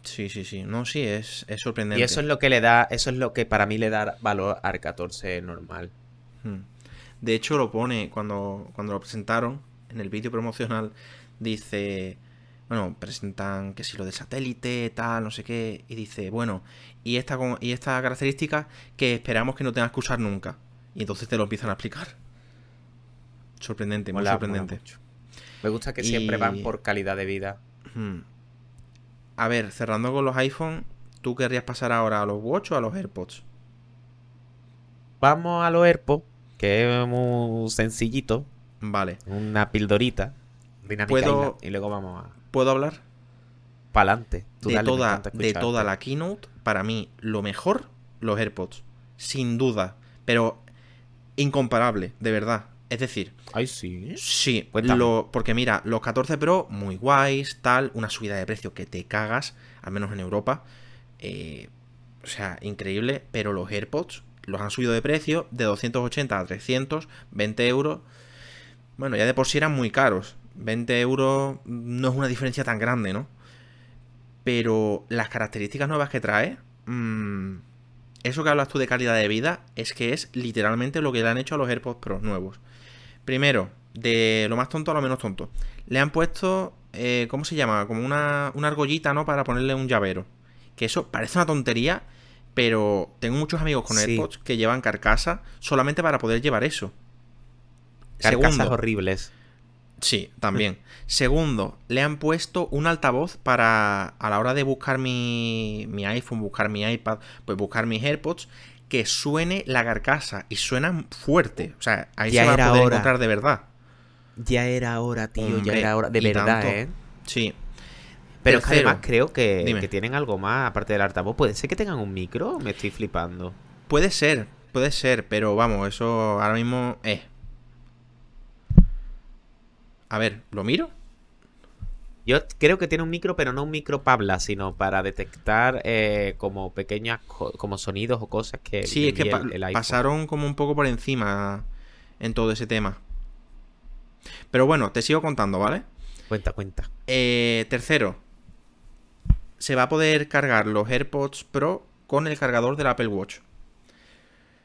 Sí, sí, sí. No, sí, es, es sorprendente. Y eso es lo que le da, eso es lo que para mí le da valor al 14 normal. Hmm. De hecho, lo pone cuando, cuando lo presentaron en el vídeo promocional. Dice, bueno, presentan que si lo de satélite, tal, no sé qué. Y dice, bueno, y esta, y esta característica que esperamos que no tengas que usar nunca. Y entonces te lo empiezan a explicar. Sorprendente, muy sorprendente. Me gusta que siempre van por calidad de vida. Hmm. A ver, cerrando con los iPhone, ¿tú querrías pasar ahora a los Watch o a los AirPods? Vamos a los AirPods, que es muy sencillito. Vale. Una pildorita. ¿Puedo, y luego vamos a. ¿Puedo hablar? Para adelante. De, toda, de toda la keynote, para mí, lo mejor, los AirPods. Sin duda. Pero incomparable, de verdad. Es decir, Ay, sí. sí, Cuéntame. lo- porque mira, los 14 Pro, muy guays, tal, una subida de precio que te cagas, al menos en Europa. eh, o sea, increíble, pero los AirPods los han subido de precio de 280 a 300, 20 euros. Bueno, ya de por sí eran muy caros. 20 euros no es una diferencia tan grande, ¿no? Pero las características nuevas que trae, mm, eso que hablas tú de calidad de vida, es que es literalmente lo que le han hecho a los AirPods Pro nuevos. Primero, de lo más tonto a lo menos tonto. Le han puesto, eh, ¿cómo se llama? Como una, una argollita, ¿no? Para ponerle un llavero. Que eso parece una tontería, pero tengo muchos amigos con Sí. AirPods que llevan carcasa solamente para poder llevar eso. Carcasas Segundo, horribles. Sí, también. Segundo, le han puesto un altavoz para a la hora de buscar mi, mi iPhone, buscar mi iPad, pues buscar mis AirPods, que suene la carcasa y suena fuerte. O sea, ahí Ya se va era a poder hora. encontrar de verdad. Ya era hora, tío, ya era hora. De verdad, tanto. ¿eh? Sí. Pero es que además creo que, tienen algo más aparte del altavoz. ¿Puede ser que tengan un micro? Me estoy flipando. Puede ser, puede ser, pero vamos, eso ahora mismo es. A ver, ¿lo miro? Yo creo que tiene un micro, pero no un micro Pabla, sino para detectar eh, como pequeñas co- como sonidos o cosas que Sí, es que envía pa- el- el iPhone. pasaron como un poco por encima en todo ese tema. Pero bueno, te sigo contando, ¿vale? Cuenta, cuenta. Eh, tercero, se va a poder cargar los AirPods Pro con el cargador del Apple Watch.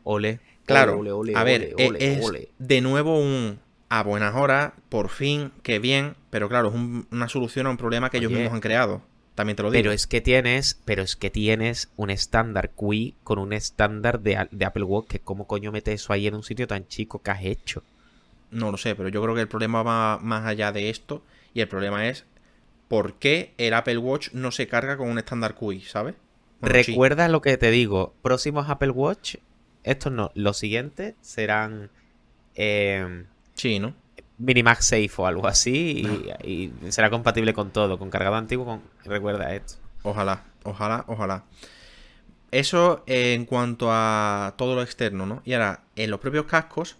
Ole. Claro, Ole, ole, a ver, ole, ole, es ole. de nuevo un a buenas horas, por fin, qué bien, pero claro, es un- una solución a un problema que ellos mismos han creado. También te lo digo. Pero es que tienes, pero es que tienes un estándar QI con un estándar de, de Apple Watch que cómo coño metes eso ahí en un sitio tan chico que has hecho. No lo sé, pero yo creo que el problema va más allá de esto. Y el problema es por qué el Apple Watch no se carga con un estándar QI, ¿sabes? Bueno, sí. Recuerda lo que te digo. Próximos Apple Watch, estos no. Los siguientes serán eh, Sí, ¿no? Minimax Safe o algo así. Y, y será compatible con todo. Con cargado antiguo, con... recuerda esto. Ojalá, ojalá, ojalá. Eso en cuanto a todo lo externo, ¿no? Y ahora, en los propios cascos,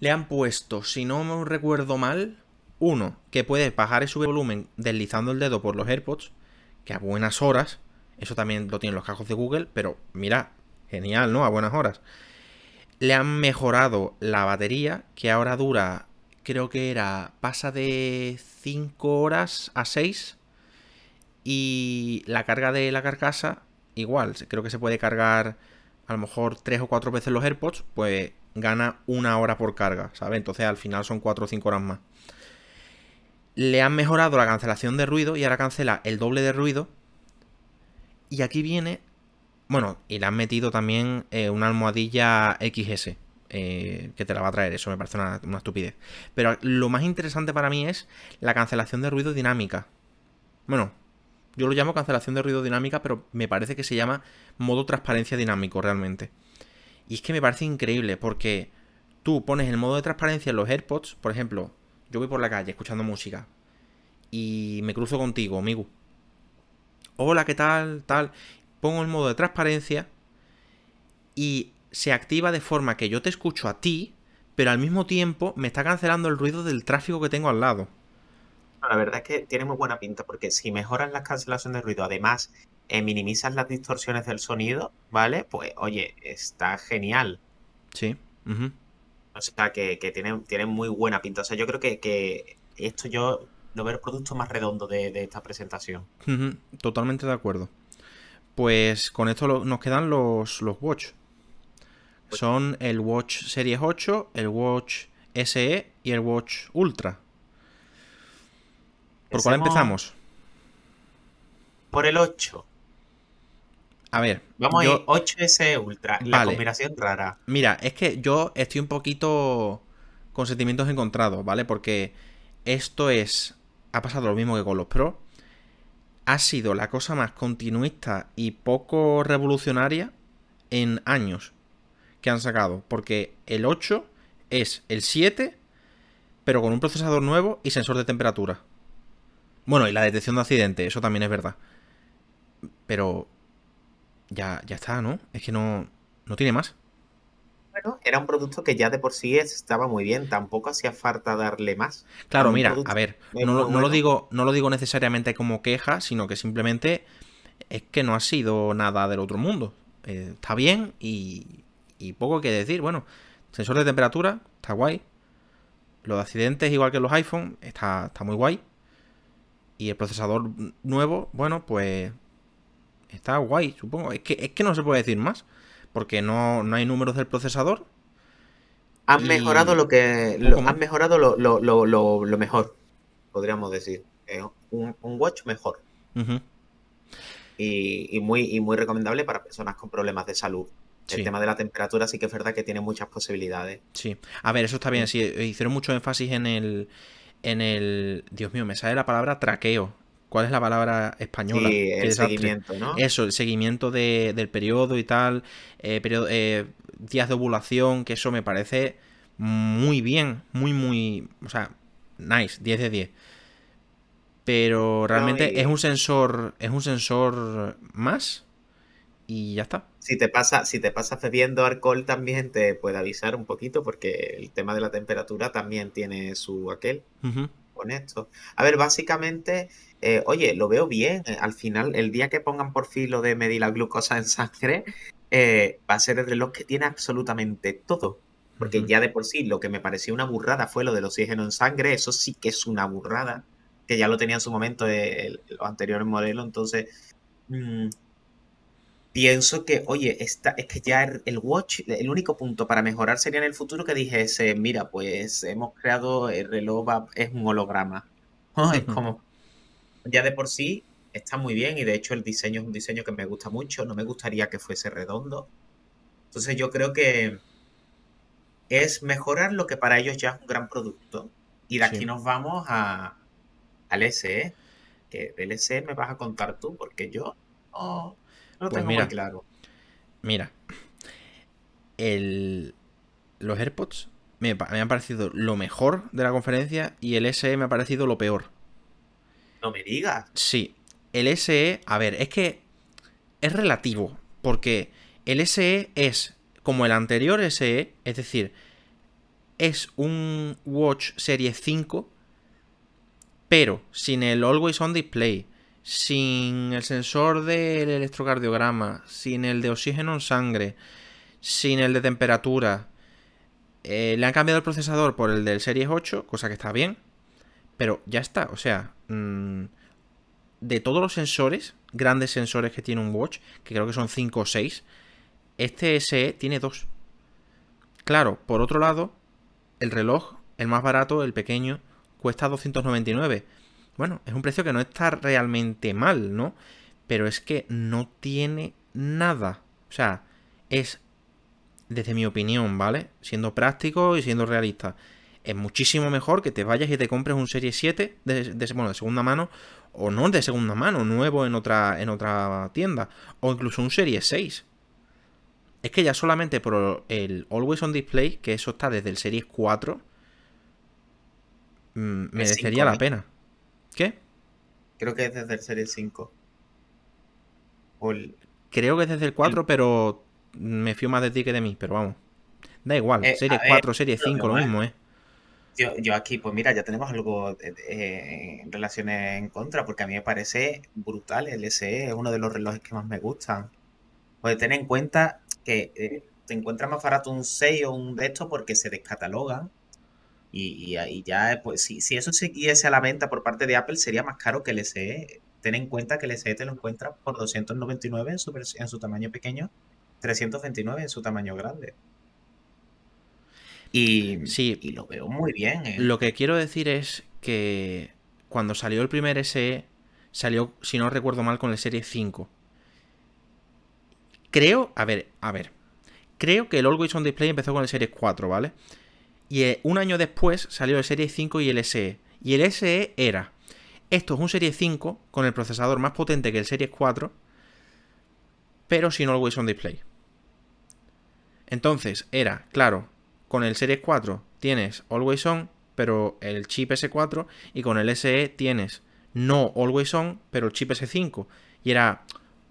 le han puesto, si no me recuerdo mal, uno, que puedes bajar y subir volumen deslizando el dedo por los AirPods, que a buenas horas, eso también lo tienen los cascos de Google, pero mira, genial, ¿no? A buenas horas. Le han mejorado la batería, que ahora dura, creo que era, pasa de 5 horas a 6. Y la carga de la carcasa, igual, creo que se puede cargar a lo mejor 3 o 4 veces los AirPods, pues gana una hora por carga, ¿sabes? Entonces al final son 4 o 5 horas más. Le han mejorado la cancelación de ruido y ahora cancela el doble de ruido. Y aquí viene. Bueno, y le han metido también eh, una almohadilla XS. eh, que te la va a traer, eso me parece una, una estupidez. Pero lo más interesante para mí es la cancelación de ruido dinámica. Bueno, yo lo llamo cancelación de ruido dinámica, pero me parece que se llama modo transparencia dinámico realmente. Y es que me parece increíble porque tú pones el modo de transparencia en los AirPods, por ejemplo, yo voy por la calle escuchando música y me cruzo contigo, amigo. Hola, ¿qué tal? Tal. Pongo el modo de transparencia y se activa de forma que yo te escucho a ti, pero al mismo tiempo me está cancelando el ruido del tráfico que tengo al lado. La verdad es que tiene muy buena pinta porque si mejoran las cancelaciones de ruido, además eh, minimizas las distorsiones del sonido, ¿vale? Pues oye, está genial. Sí. O sea, que, que tiene, tiene muy buena pinta. O sea, yo creo que, que esto yo lo veo el producto más redondo de, de esta presentación. Totalmente de acuerdo. Pues con esto lo- nos quedan los, los Watch. Son el Watch Series 8, el Watch SE y el Watch Ultra. ¿Por cuál empezamos? Por el 8. A ver, Vamos yo- a ir 8S Ultra. La Vale. combinación rara. Mira, es que yo estoy un poquito con sentimientos encontrados, ¿vale? Porque esto es. Ha pasado lo mismo que con los Pro. Ha sido la cosa más continuista y poco revolucionaria en años que han sacado. Porque el 8 es el 7, pero con un procesador nuevo y sensor de temperatura. Bueno, y la detección de accidentes, eso también es verdad. Pero. Ya, ya está, ¿no? Es que no. No tiene más. Bueno, era un producto que ya de por sí estaba muy bien, tampoco hacía falta darle más. Claro, mira, a ver, no, lo digo, no lo digo necesariamente como queja, sino que simplemente es que no ha sido nada del otro mundo. Eh, está bien y, y poco que decir. Bueno, sensor de temperatura, está guay. Los accidentes, igual que los iPhone, está, está muy guay. Y el procesador nuevo, bueno, pues está guay, supongo. Es que, es que no se puede decir más. Porque no, hay números del procesador. Han mejorado lo que. han mejorado lo, mejor, podríamos decir. un, watch mejor. y, muy, muy recomendable para personas con problemas de salud. El tema de la temperatura sí que es verdad que tiene muchas posibilidades. Sí. A ver, eso está bien. Sí, hicieron mucho énfasis en el. En el. Dios mío, me sale la palabra traqueo. ¿Cuál es la palabra española? Sí, el seguimiento, ¿no? Eso, el seguimiento del periodo y tal, eh, eh, días de ovulación, que eso me parece muy bien, muy, muy, o sea, nice, 10 de 10. Pero realmente es un sensor, es un sensor más y ya está. Si te pasa, si te pasas bebiendo alcohol también te puede avisar un poquito porque el tema de la temperatura también tiene su aquel con esto. A ver, básicamente, eh, oye, lo veo bien. Eh, al final, el día que pongan por fin lo de medir la glucosa en sangre, eh, va a ser el reloj que tiene absolutamente todo. Porque ya de por sí lo que me pareció una burrada fue lo del oxígeno en sangre. Eso sí que es una burrada. Que ya lo tenía en su momento el, los anteriores modelos. Entonces, mm, pienso que, oye, esta, es que ya el, watch, el único punto para mejorar sería en el futuro que dijese, mira, pues hemos creado el reloj, es un holograma. es como, ya de por sí está muy bien y de hecho el diseño es un diseño que me gusta mucho, no me gustaría que fuese redondo. Entonces yo creo que es mejorar lo que para ellos ya es un gran producto. Y de aquí nos vamos a, al SE, que del SE me vas a contar tú, porque yo pues mira, claro. Mira, el, los AirPods me, han parecido lo mejor de la conferencia y el SE me ha parecido lo peor. No me digas. Sí, el SE, a ver, es que es relativo, porque el SE es como el anterior SE, es decir, es un Watch Serie 5, pero sin el Always On Display, sin el sensor del electrocardiograma, sin el de oxígeno en sangre, sin el de temperatura. Eh, le han cambiado el procesador por el del Series 8, cosa que está bien. Pero ya está, o sea, mm, de todos los sensores, grandes sensores que tiene un watch, que creo que son 5 o 6, este SE tiene 2. Claro, por otro lado, el reloj, el más barato, el pequeño, cuesta 299 bueno, es un precio que no está realmente mal, ¿no? Pero es que no tiene nada. O sea, es, desde mi opinión, ¿vale? Siendo práctico y siendo realista. Es muchísimo mejor que te vayas y te compres un Serie 7 de, de, bueno, de segunda mano, o no de segunda mano, nuevo en otra, en otra tienda, o incluso un Serie 6. Es que ya solamente por el Always on Display, que eso está desde el Series 4, mm, merecería la pena. ¿Qué? Creo que es desde el Serie 5. Creo que es desde el 4, pero me fío más de ti que de mí, pero vamos. Da igual, eh, Serie 4, Serie 5, lo mismo, ¿eh? Yo, aquí, pues mira, ya tenemos algo en relaciones en contra, porque a mí me parece brutal el SE, es uno de los relojes que más me gustan. Pues ten en cuenta que eh, te encuentras más barato un 6 o un de estos porque se descatalogan y, ahí ya, pues si, si eso siguiese a la venta por parte de Apple, sería más caro que el SE. Ten en cuenta que el SE te lo encuentras por 299 en su, en su tamaño pequeño, 329 en su tamaño grande. Y, sí, y lo veo muy bien. ¿eh? Lo que quiero decir es que cuando salió el primer SE, salió, si no recuerdo mal, con el Serie 5. Creo, a ver, a ver. Creo que el Always On Display empezó con el Serie 4, ¿vale? Y eh, un año después salió el Serie 5 y el SE. Y el SE era, esto es un Serie 5 con el procesador más potente que el Serie 4, pero sin Always On Display. Entonces, era, claro, con el Series 4 tienes Always On, pero el chip S4, y con el SE tienes no Always On, pero el chip S5. Y era,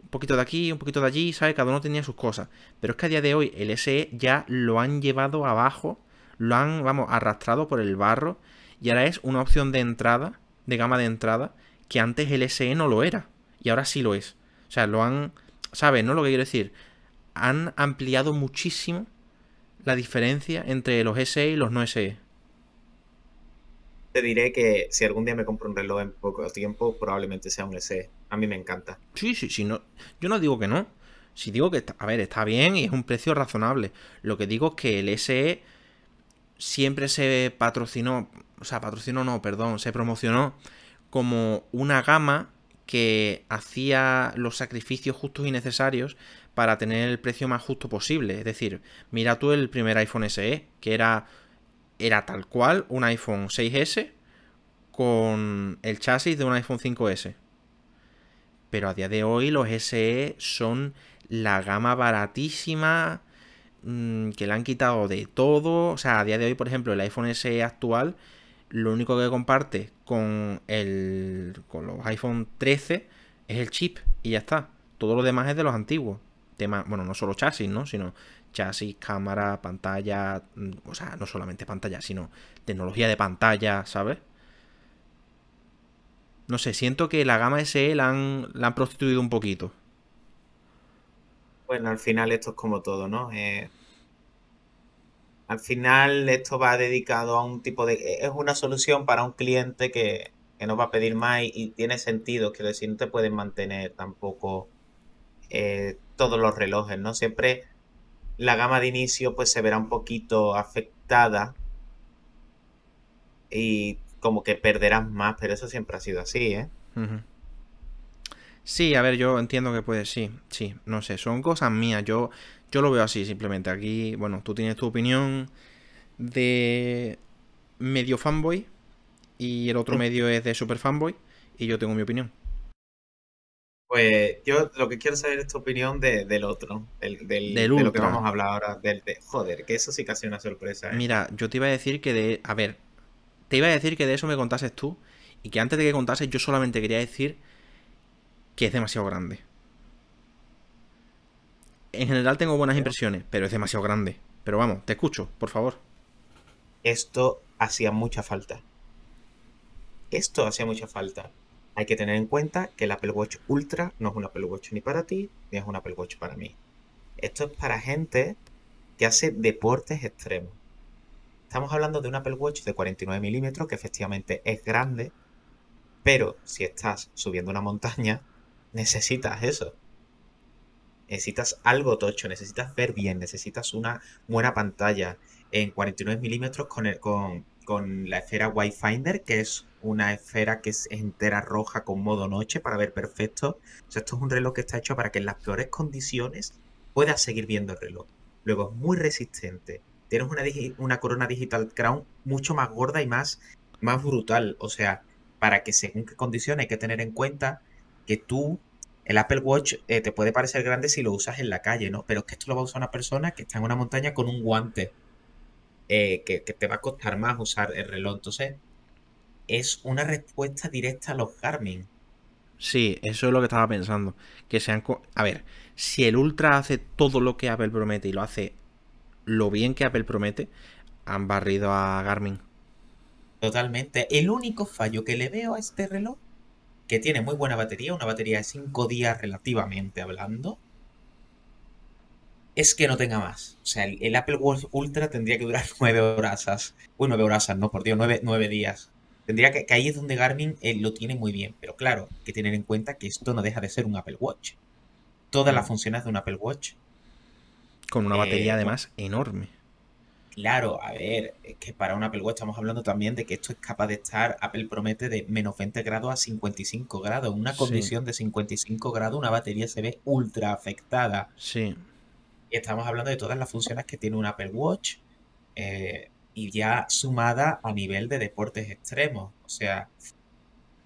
poquito de aquí, un poquito de allí, ¿sabes? Cada uno tenía sus cosas. Pero es que a día de hoy el SE ya lo han llevado abajo, lo han, vamos, arrastrado por el barro y ahora es una opción de entrada, de gama de entrada, que antes el SE no lo era y ahora sí lo es. O sea, lo han, ¿sabes? ¿No? Lo que quiero decir, han ampliado muchísimo la diferencia entre los SE y los no SE te diré que si algún día me compro un reloj en poco tiempo, probablemente sea un SE. A mí me encanta. Sí, sí, sí. No, yo no digo que no. Si digo que, a ver, está bien y es un precio razonable. Lo que digo es que el SE siempre se patrocinó, o sea, patrocinó no, perdón, se promocionó como una gama que hacía los sacrificios justos y necesarios para tener el precio más justo posible. Es decir, mira tú el primer iPhone SE, que era era tal cual un iPhone 6S con el chasis de un iPhone 5S. Pero a día de hoy los SE son la gama baratísima mm, que le han quitado de todo. O sea, a día de hoy, por ejemplo, el iPhone SE actual, lo único que comparte con el con los iPhone 13 es el chip y ya está. Todo lo demás es de los antiguos. Bueno, no solo chasis, ¿no? Sino chasis, cámara, pantalla, mm, o sea, no solamente pantalla, sino tecnología de pantalla, ¿sabes? No sé, siento que la gama SE la han, la han prostituido un poquito. Bueno, al final esto es como todo, ¿no? Eh, al final esto va dedicado a un tipo de... Es una solución para un cliente que, que no va a pedir más y, tiene sentido, que decir, no te pueden mantener tampoco eh, todos los relojes, ¿no? Siempre la gama de inicio pues se verá un poquito afectada y como que perderás más, pero eso siempre ha sido así, ¿eh? Sí, a ver, yo entiendo que puede, sí, sí, no sé, son cosas mías, yo, yo lo veo así simplemente. Aquí, bueno, tú tienes tu opinión de medio fanboy y el otro medio es de super fanboy y yo tengo mi opinión. Pues yo lo que quiero saber es tu opinión del otro, del, del, de lo que vamos a hablar ahora. Del, de, joder, que eso sí que ha sido una sorpresa. ¿eh? Mira, yo te iba a decir que de. A ver, te iba a decir que de eso me contases tú. Y que antes de que contases, yo solamente quería decir que es demasiado grande. En general tengo buenas impresiones, pero es demasiado grande. Pero vamos, te escucho, por favor. Esto hacía mucha falta. Esto hacía mucha falta hay que tener en cuenta que el Apple Watch Ultra no es un Apple Watch ni para ti, ni es un Apple Watch para mí. Esto es para gente que hace deportes extremos. Estamos hablando de un Apple Watch de 49 milímetros, que efectivamente es grande, pero si estás subiendo una montaña, necesitas eso. Necesitas algo tocho, necesitas ver bien, necesitas una buena pantalla en 49 milímetros con, con, con la esfera Wi-Finder, que es una esfera que es entera roja con modo noche para ver perfecto. O sea, esto es un reloj que está hecho para que en las peores condiciones puedas seguir viendo el reloj. Luego es muy resistente. Tienes una, una corona digital crown mucho más gorda y más, más brutal. O sea, para que según qué condiciones hay que tener en cuenta que tú, el Apple Watch eh, te puede parecer grande si lo usas en la calle, ¿no? Pero es que esto lo va a usar una persona que está en una montaña con un guante. Eh, que, que, te va a costar más usar el reloj. Entonces, es una respuesta directa a los Garmin. Sí, eso es lo que estaba pensando. Que sean. A ver, si el Ultra hace todo lo que Apple promete y lo hace lo bien que Apple promete, han barrido a Garmin. Totalmente. El único fallo que le veo a este reloj, que tiene muy buena batería, una batería de 5 días relativamente hablando, es que no tenga más. O sea, el, Apple Watch Ultra tendría que durar 9 horas. Uy, 9 horas, no, por Dios, 9 días. Tendría que, que ahí es donde Garmin eh, lo tiene muy bien, pero claro, hay que tener en cuenta que esto no deja de ser un Apple Watch. Todas las mm. funciones de un Apple Watch. Con una batería eh, además enorme. Claro, a ver, es que para un Apple Watch estamos hablando también de que esto es capaz de estar, Apple promete de menos 20 grados a 55 grados. En una condición de 55 grados, una batería se ve ultra afectada. Sí. Estamos hablando de todas las funciones que tiene un Apple Watch. Eh, y ya sumada a nivel de deportes extremos. O sea,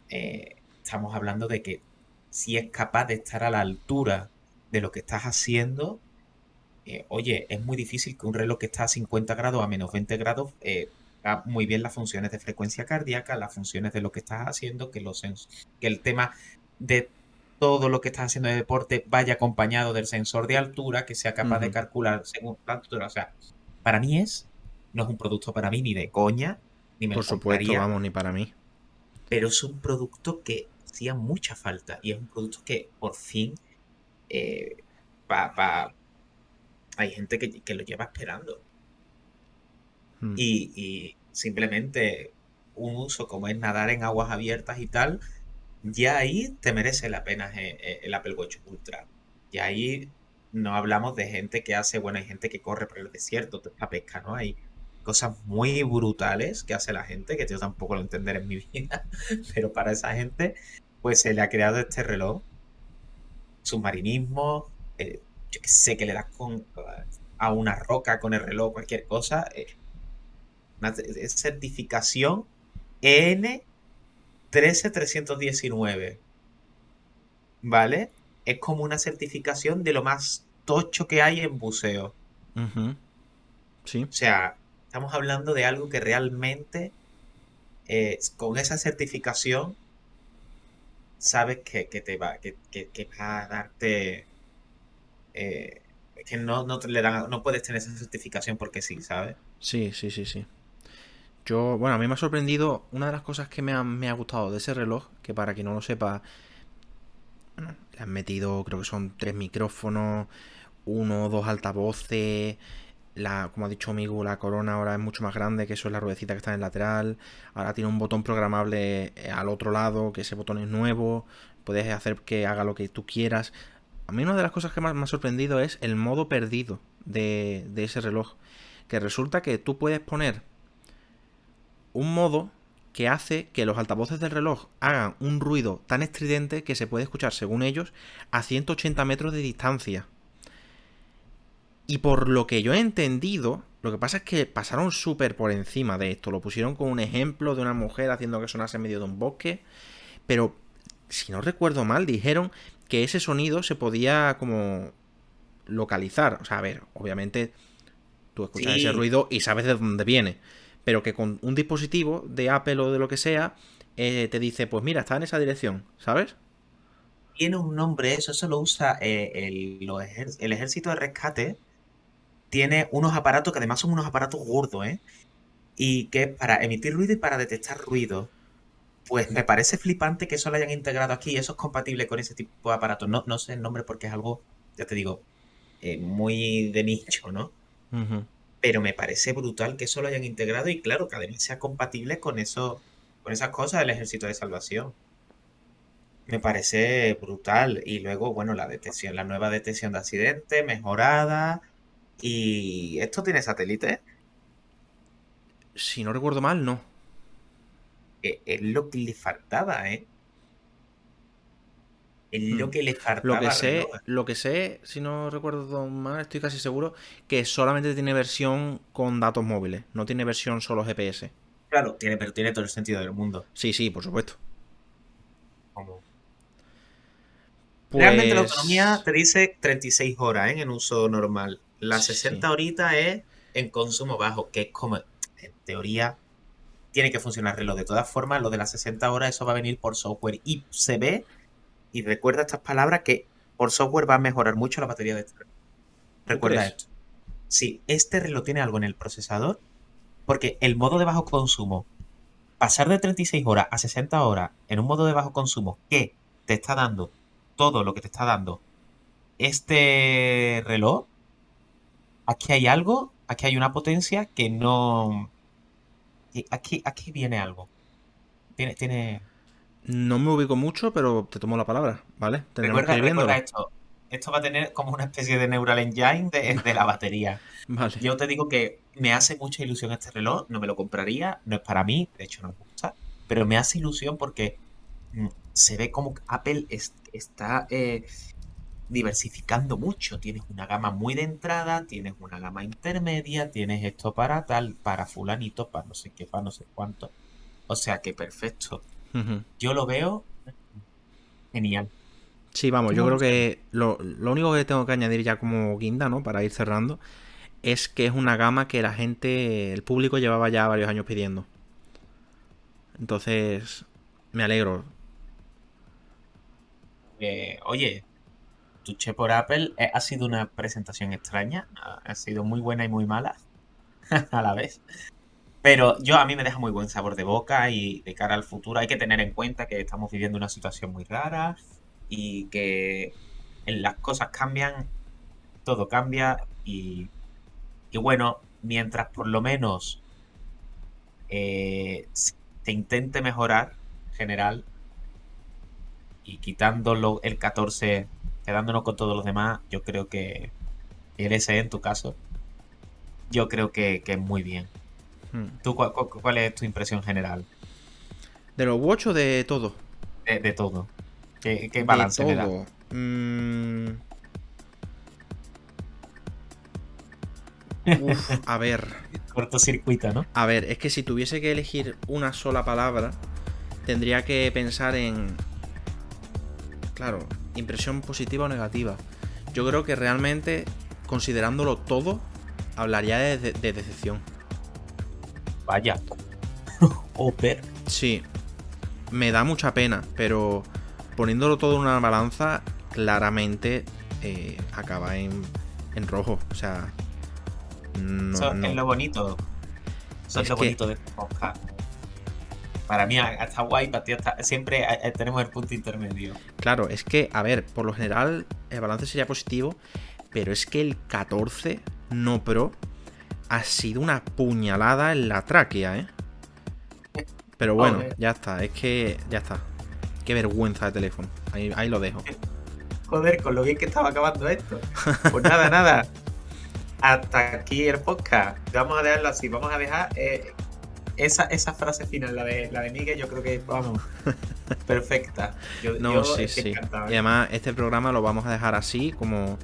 eh, estamos hablando de que si es capaz de estar a la altura de lo que estás haciendo, eh, oye, es muy difícil que un reloj que está a 50 grados a menos 20 grados haga muy bien las funciones de frecuencia cardíaca, las funciones de lo que estás haciendo, que, los que el tema de todo lo que estás haciendo de deporte vaya acompañado del sensor de altura que sea capaz de calcular según la altura. O sea, para mí es, no es un producto para mí ni de coña, ni me Por supuesto, compraría, vamos, ni para mí. pero es un producto que hacía mucha falta y es un producto que por fin eh, pa- pa- hay gente que, que lo lleva esperando. Mm. Y, y simplemente un uso como es nadar en aguas abiertas y tal, ya ahí te merece la pena eh, eh, el Apple Watch Ultra. Y ahí no hablamos de gente que hace, bueno, hay gente que corre por el desierto, la pesca, ¿no? Hay cosas muy brutales que hace la gente, que yo tampoco lo entenderé en mi vida, pero para esa gente, pues se le ha creado este reloj, submarinismo, eh, yo que sé, que le das con a una roca con el reloj, cualquier cosa, eh, una certificación EN 13319, ¿vale? Es como una certificación de lo más tocho que hay en buceo. Sí, O sea, estamos hablando de algo que realmente eh, con esa certificación sabes que, que te va, que, que- que va a darte eh, que no, no te le dan, no puedes tener esa certificación porque sí, ¿sabes? sí, sí, sí, sí. Yo, bueno, a mí me ha sorprendido una de las cosas que me ha, me ha gustado de ese reloj, que para quien no lo sepa, le han metido, creo que son tres micrófonos, uno o dos altavoces, la, como ha dicho amigo, la corona ahora es mucho más grande, que eso es la ruedecita que está en el lateral, ahora tiene un botón programable eh, al otro lado, que ese botón es nuevo, puedes hacer que haga lo que tú quieras. A mí una de las cosas que más me ha sorprendido es el modo perdido de, de ese reloj, que resulta que tú puedes poner un modo que hace que los altavoces del reloj hagan un ruido tan estridente que se puede escuchar, según ellos, a 180 metros de distancia. Y por lo que yo he entendido, lo que pasa es que pasaron súper por encima de esto. Lo pusieron con un ejemplo de una mujer haciendo que sonase en medio de un bosque. Pero, si no recuerdo mal, dijeron que ese sonido se podía como localizar. O sea, a ver, obviamente tú escuchas Sí. ese ruido y sabes de dónde viene. Pero que con un dispositivo de Apple o de lo que sea, eh, te dice, pues mira, está en esa dirección, ¿sabes? Tiene un nombre, eso, eso lo usa eh, el, ejer- el ejército de rescate. Tiene unos aparatos que además son unos aparatos gordos, ¿eh? Y que es para emitir ruido y para detectar ruido. Pues me parece flipante que eso lo hayan integrado aquí. Eso es compatible con ese tipo de aparatos. No, no sé el nombre porque es algo, ya te digo, eh, muy de nicho, ¿no? Pero me parece brutal que eso lo hayan integrado y claro, que además sea compatible con eso, con esas cosas del ejército de salvación. Me parece brutal. Y luego, bueno, la detección, la nueva detección de accidentes, mejorada. Y esto tiene satélite. Si no recuerdo mal, no. que es lo que le faltaba, ¿eh? Es lo Hmm. que le Lo faltaba. que al sé, lo que sé, si no recuerdo mal, estoy casi seguro que solamente tiene versión con datos móviles, no tiene versión solo GPS. Claro, tiene, pero tiene todo el sentido del mundo. Sí, sí, por supuesto. Como- Realmente la Pues- autonomía te dice 36 horas ¿eh? en uso normal. Las Sí. 60 horitas es en consumo bajo, que es como, en teoría, tiene que funcionar el reloj. De todas formas, lo de las 60 horas, eso va a venir por software. Y se ve, y recuerda estas palabras, que por software va a mejorar mucho la batería de este reloj. Recuerda esto. Si este reloj tiene algo en el procesador, porque el modo de bajo consumo, pasar de 36 horas a 60 horas en un modo de bajo consumo que te está dando todo lo que te está dando este reloj, aquí hay algo, aquí hay una potencia que no... Aquí, aquí viene algo. Tiene, tiene... No me ubico mucho, pero te tomo la palabra, ¿vale? Recuerda, que ir viéndolo. recuerda esto. Esto va a tener como una especie de neural engine de, de la batería. Vale. Yo te digo que me hace mucha ilusión este reloj, no me lo compraría, no es para mí, de hecho no me gusta, pero me hace ilusión porque mm, se ve como Apple es- está eh, diversificando mucho. Tienes una gama muy de entrada, tienes una gama intermedia, tienes esto para tal, para fulanito, para no sé qué, para no sé cuánto. O sea que perfecto. Yo lo veo genial. Sí, vamos, yo ¿Cómo creo que lo, lo único que tengo que añadir ya como guinda, ¿no? Para ir cerrando, es que es una gama que la gente, el público llevaba ya varios años pidiendo. Entonces, me alegro. Eh, oye, Tuche por Apple eh, ha sido una presentación extraña. Ha sido muy buena y muy mala a la vez. Pero yo a mí me deja muy buen sabor de boca y de cara al futuro hay que tener en cuenta que estamos viviendo una situación muy rara y que las cosas cambian, todo cambia y, y bueno, mientras por lo menos eh, se intente mejorar en general y quitándolo el 14, quedándonos con todos los demás, yo creo que el en tu caso, yo creo que, que es muy bien. ¿Tú cuál, cuál- es tu impresión general ¿De los Watch o de todo? de, de todo? ¿Qué, qué De balance le da? todo. Mm. Uf, a ver. Cortocircuito, ¿no? A ver, es que si tuviese que elegir una sola palabra, tendría que pensar en. Claro, impresión positiva o negativa. Yo creo que realmente, considerándolo todo, hablaría de, de- de decepción. Vaya. Oper. Sí, me da mucha pena, pero poniéndolo todo en una balanza, claramente eh, acaba en, en rojo. O sea, no, Eso no. es lo bonito. Eso es, Es lo que- bonito de este podcast. Para mí está guay, para ti está- siempre eh, eh, tenemos el punto intermedio. Claro, es que, a ver, por lo general el balance sería positivo, pero es que el 14 no pro ha sido una puñalada en la tráquea, ¿eh? Pero bueno, ya está, es que ya está. Qué vergüenza de teléfono. Ahí, ahí lo dejo. Joder, con lo bien que estaba acabando esto. Pues nada, nada. Hasta aquí el podcast. Vamos a dejarlo así. Vamos a dejar eh, esa, esa frase final, la de, la de Miguel, yo creo que, vamos, perfecta. Yo, No, yo sí, sí. Y además, este programa lo vamos a dejar así, como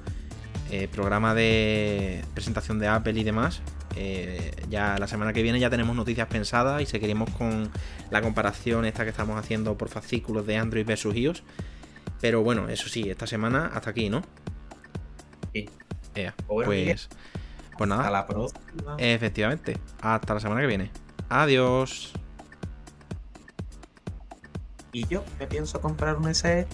eh, programa de presentación de Apple y demás. Eh, ya la semana que viene ya tenemos noticias pensadas y seguiremos con la comparación esta que estamos haciendo por fascículos de Android versus iOS. Pero bueno, eso sí, esta semana hasta aquí, ¿no? Sí. Ea, pues, pues Hasta nada, la próxima. efectivamente. Hasta la semana que viene. Adiós. Y yo me pienso comprar un SE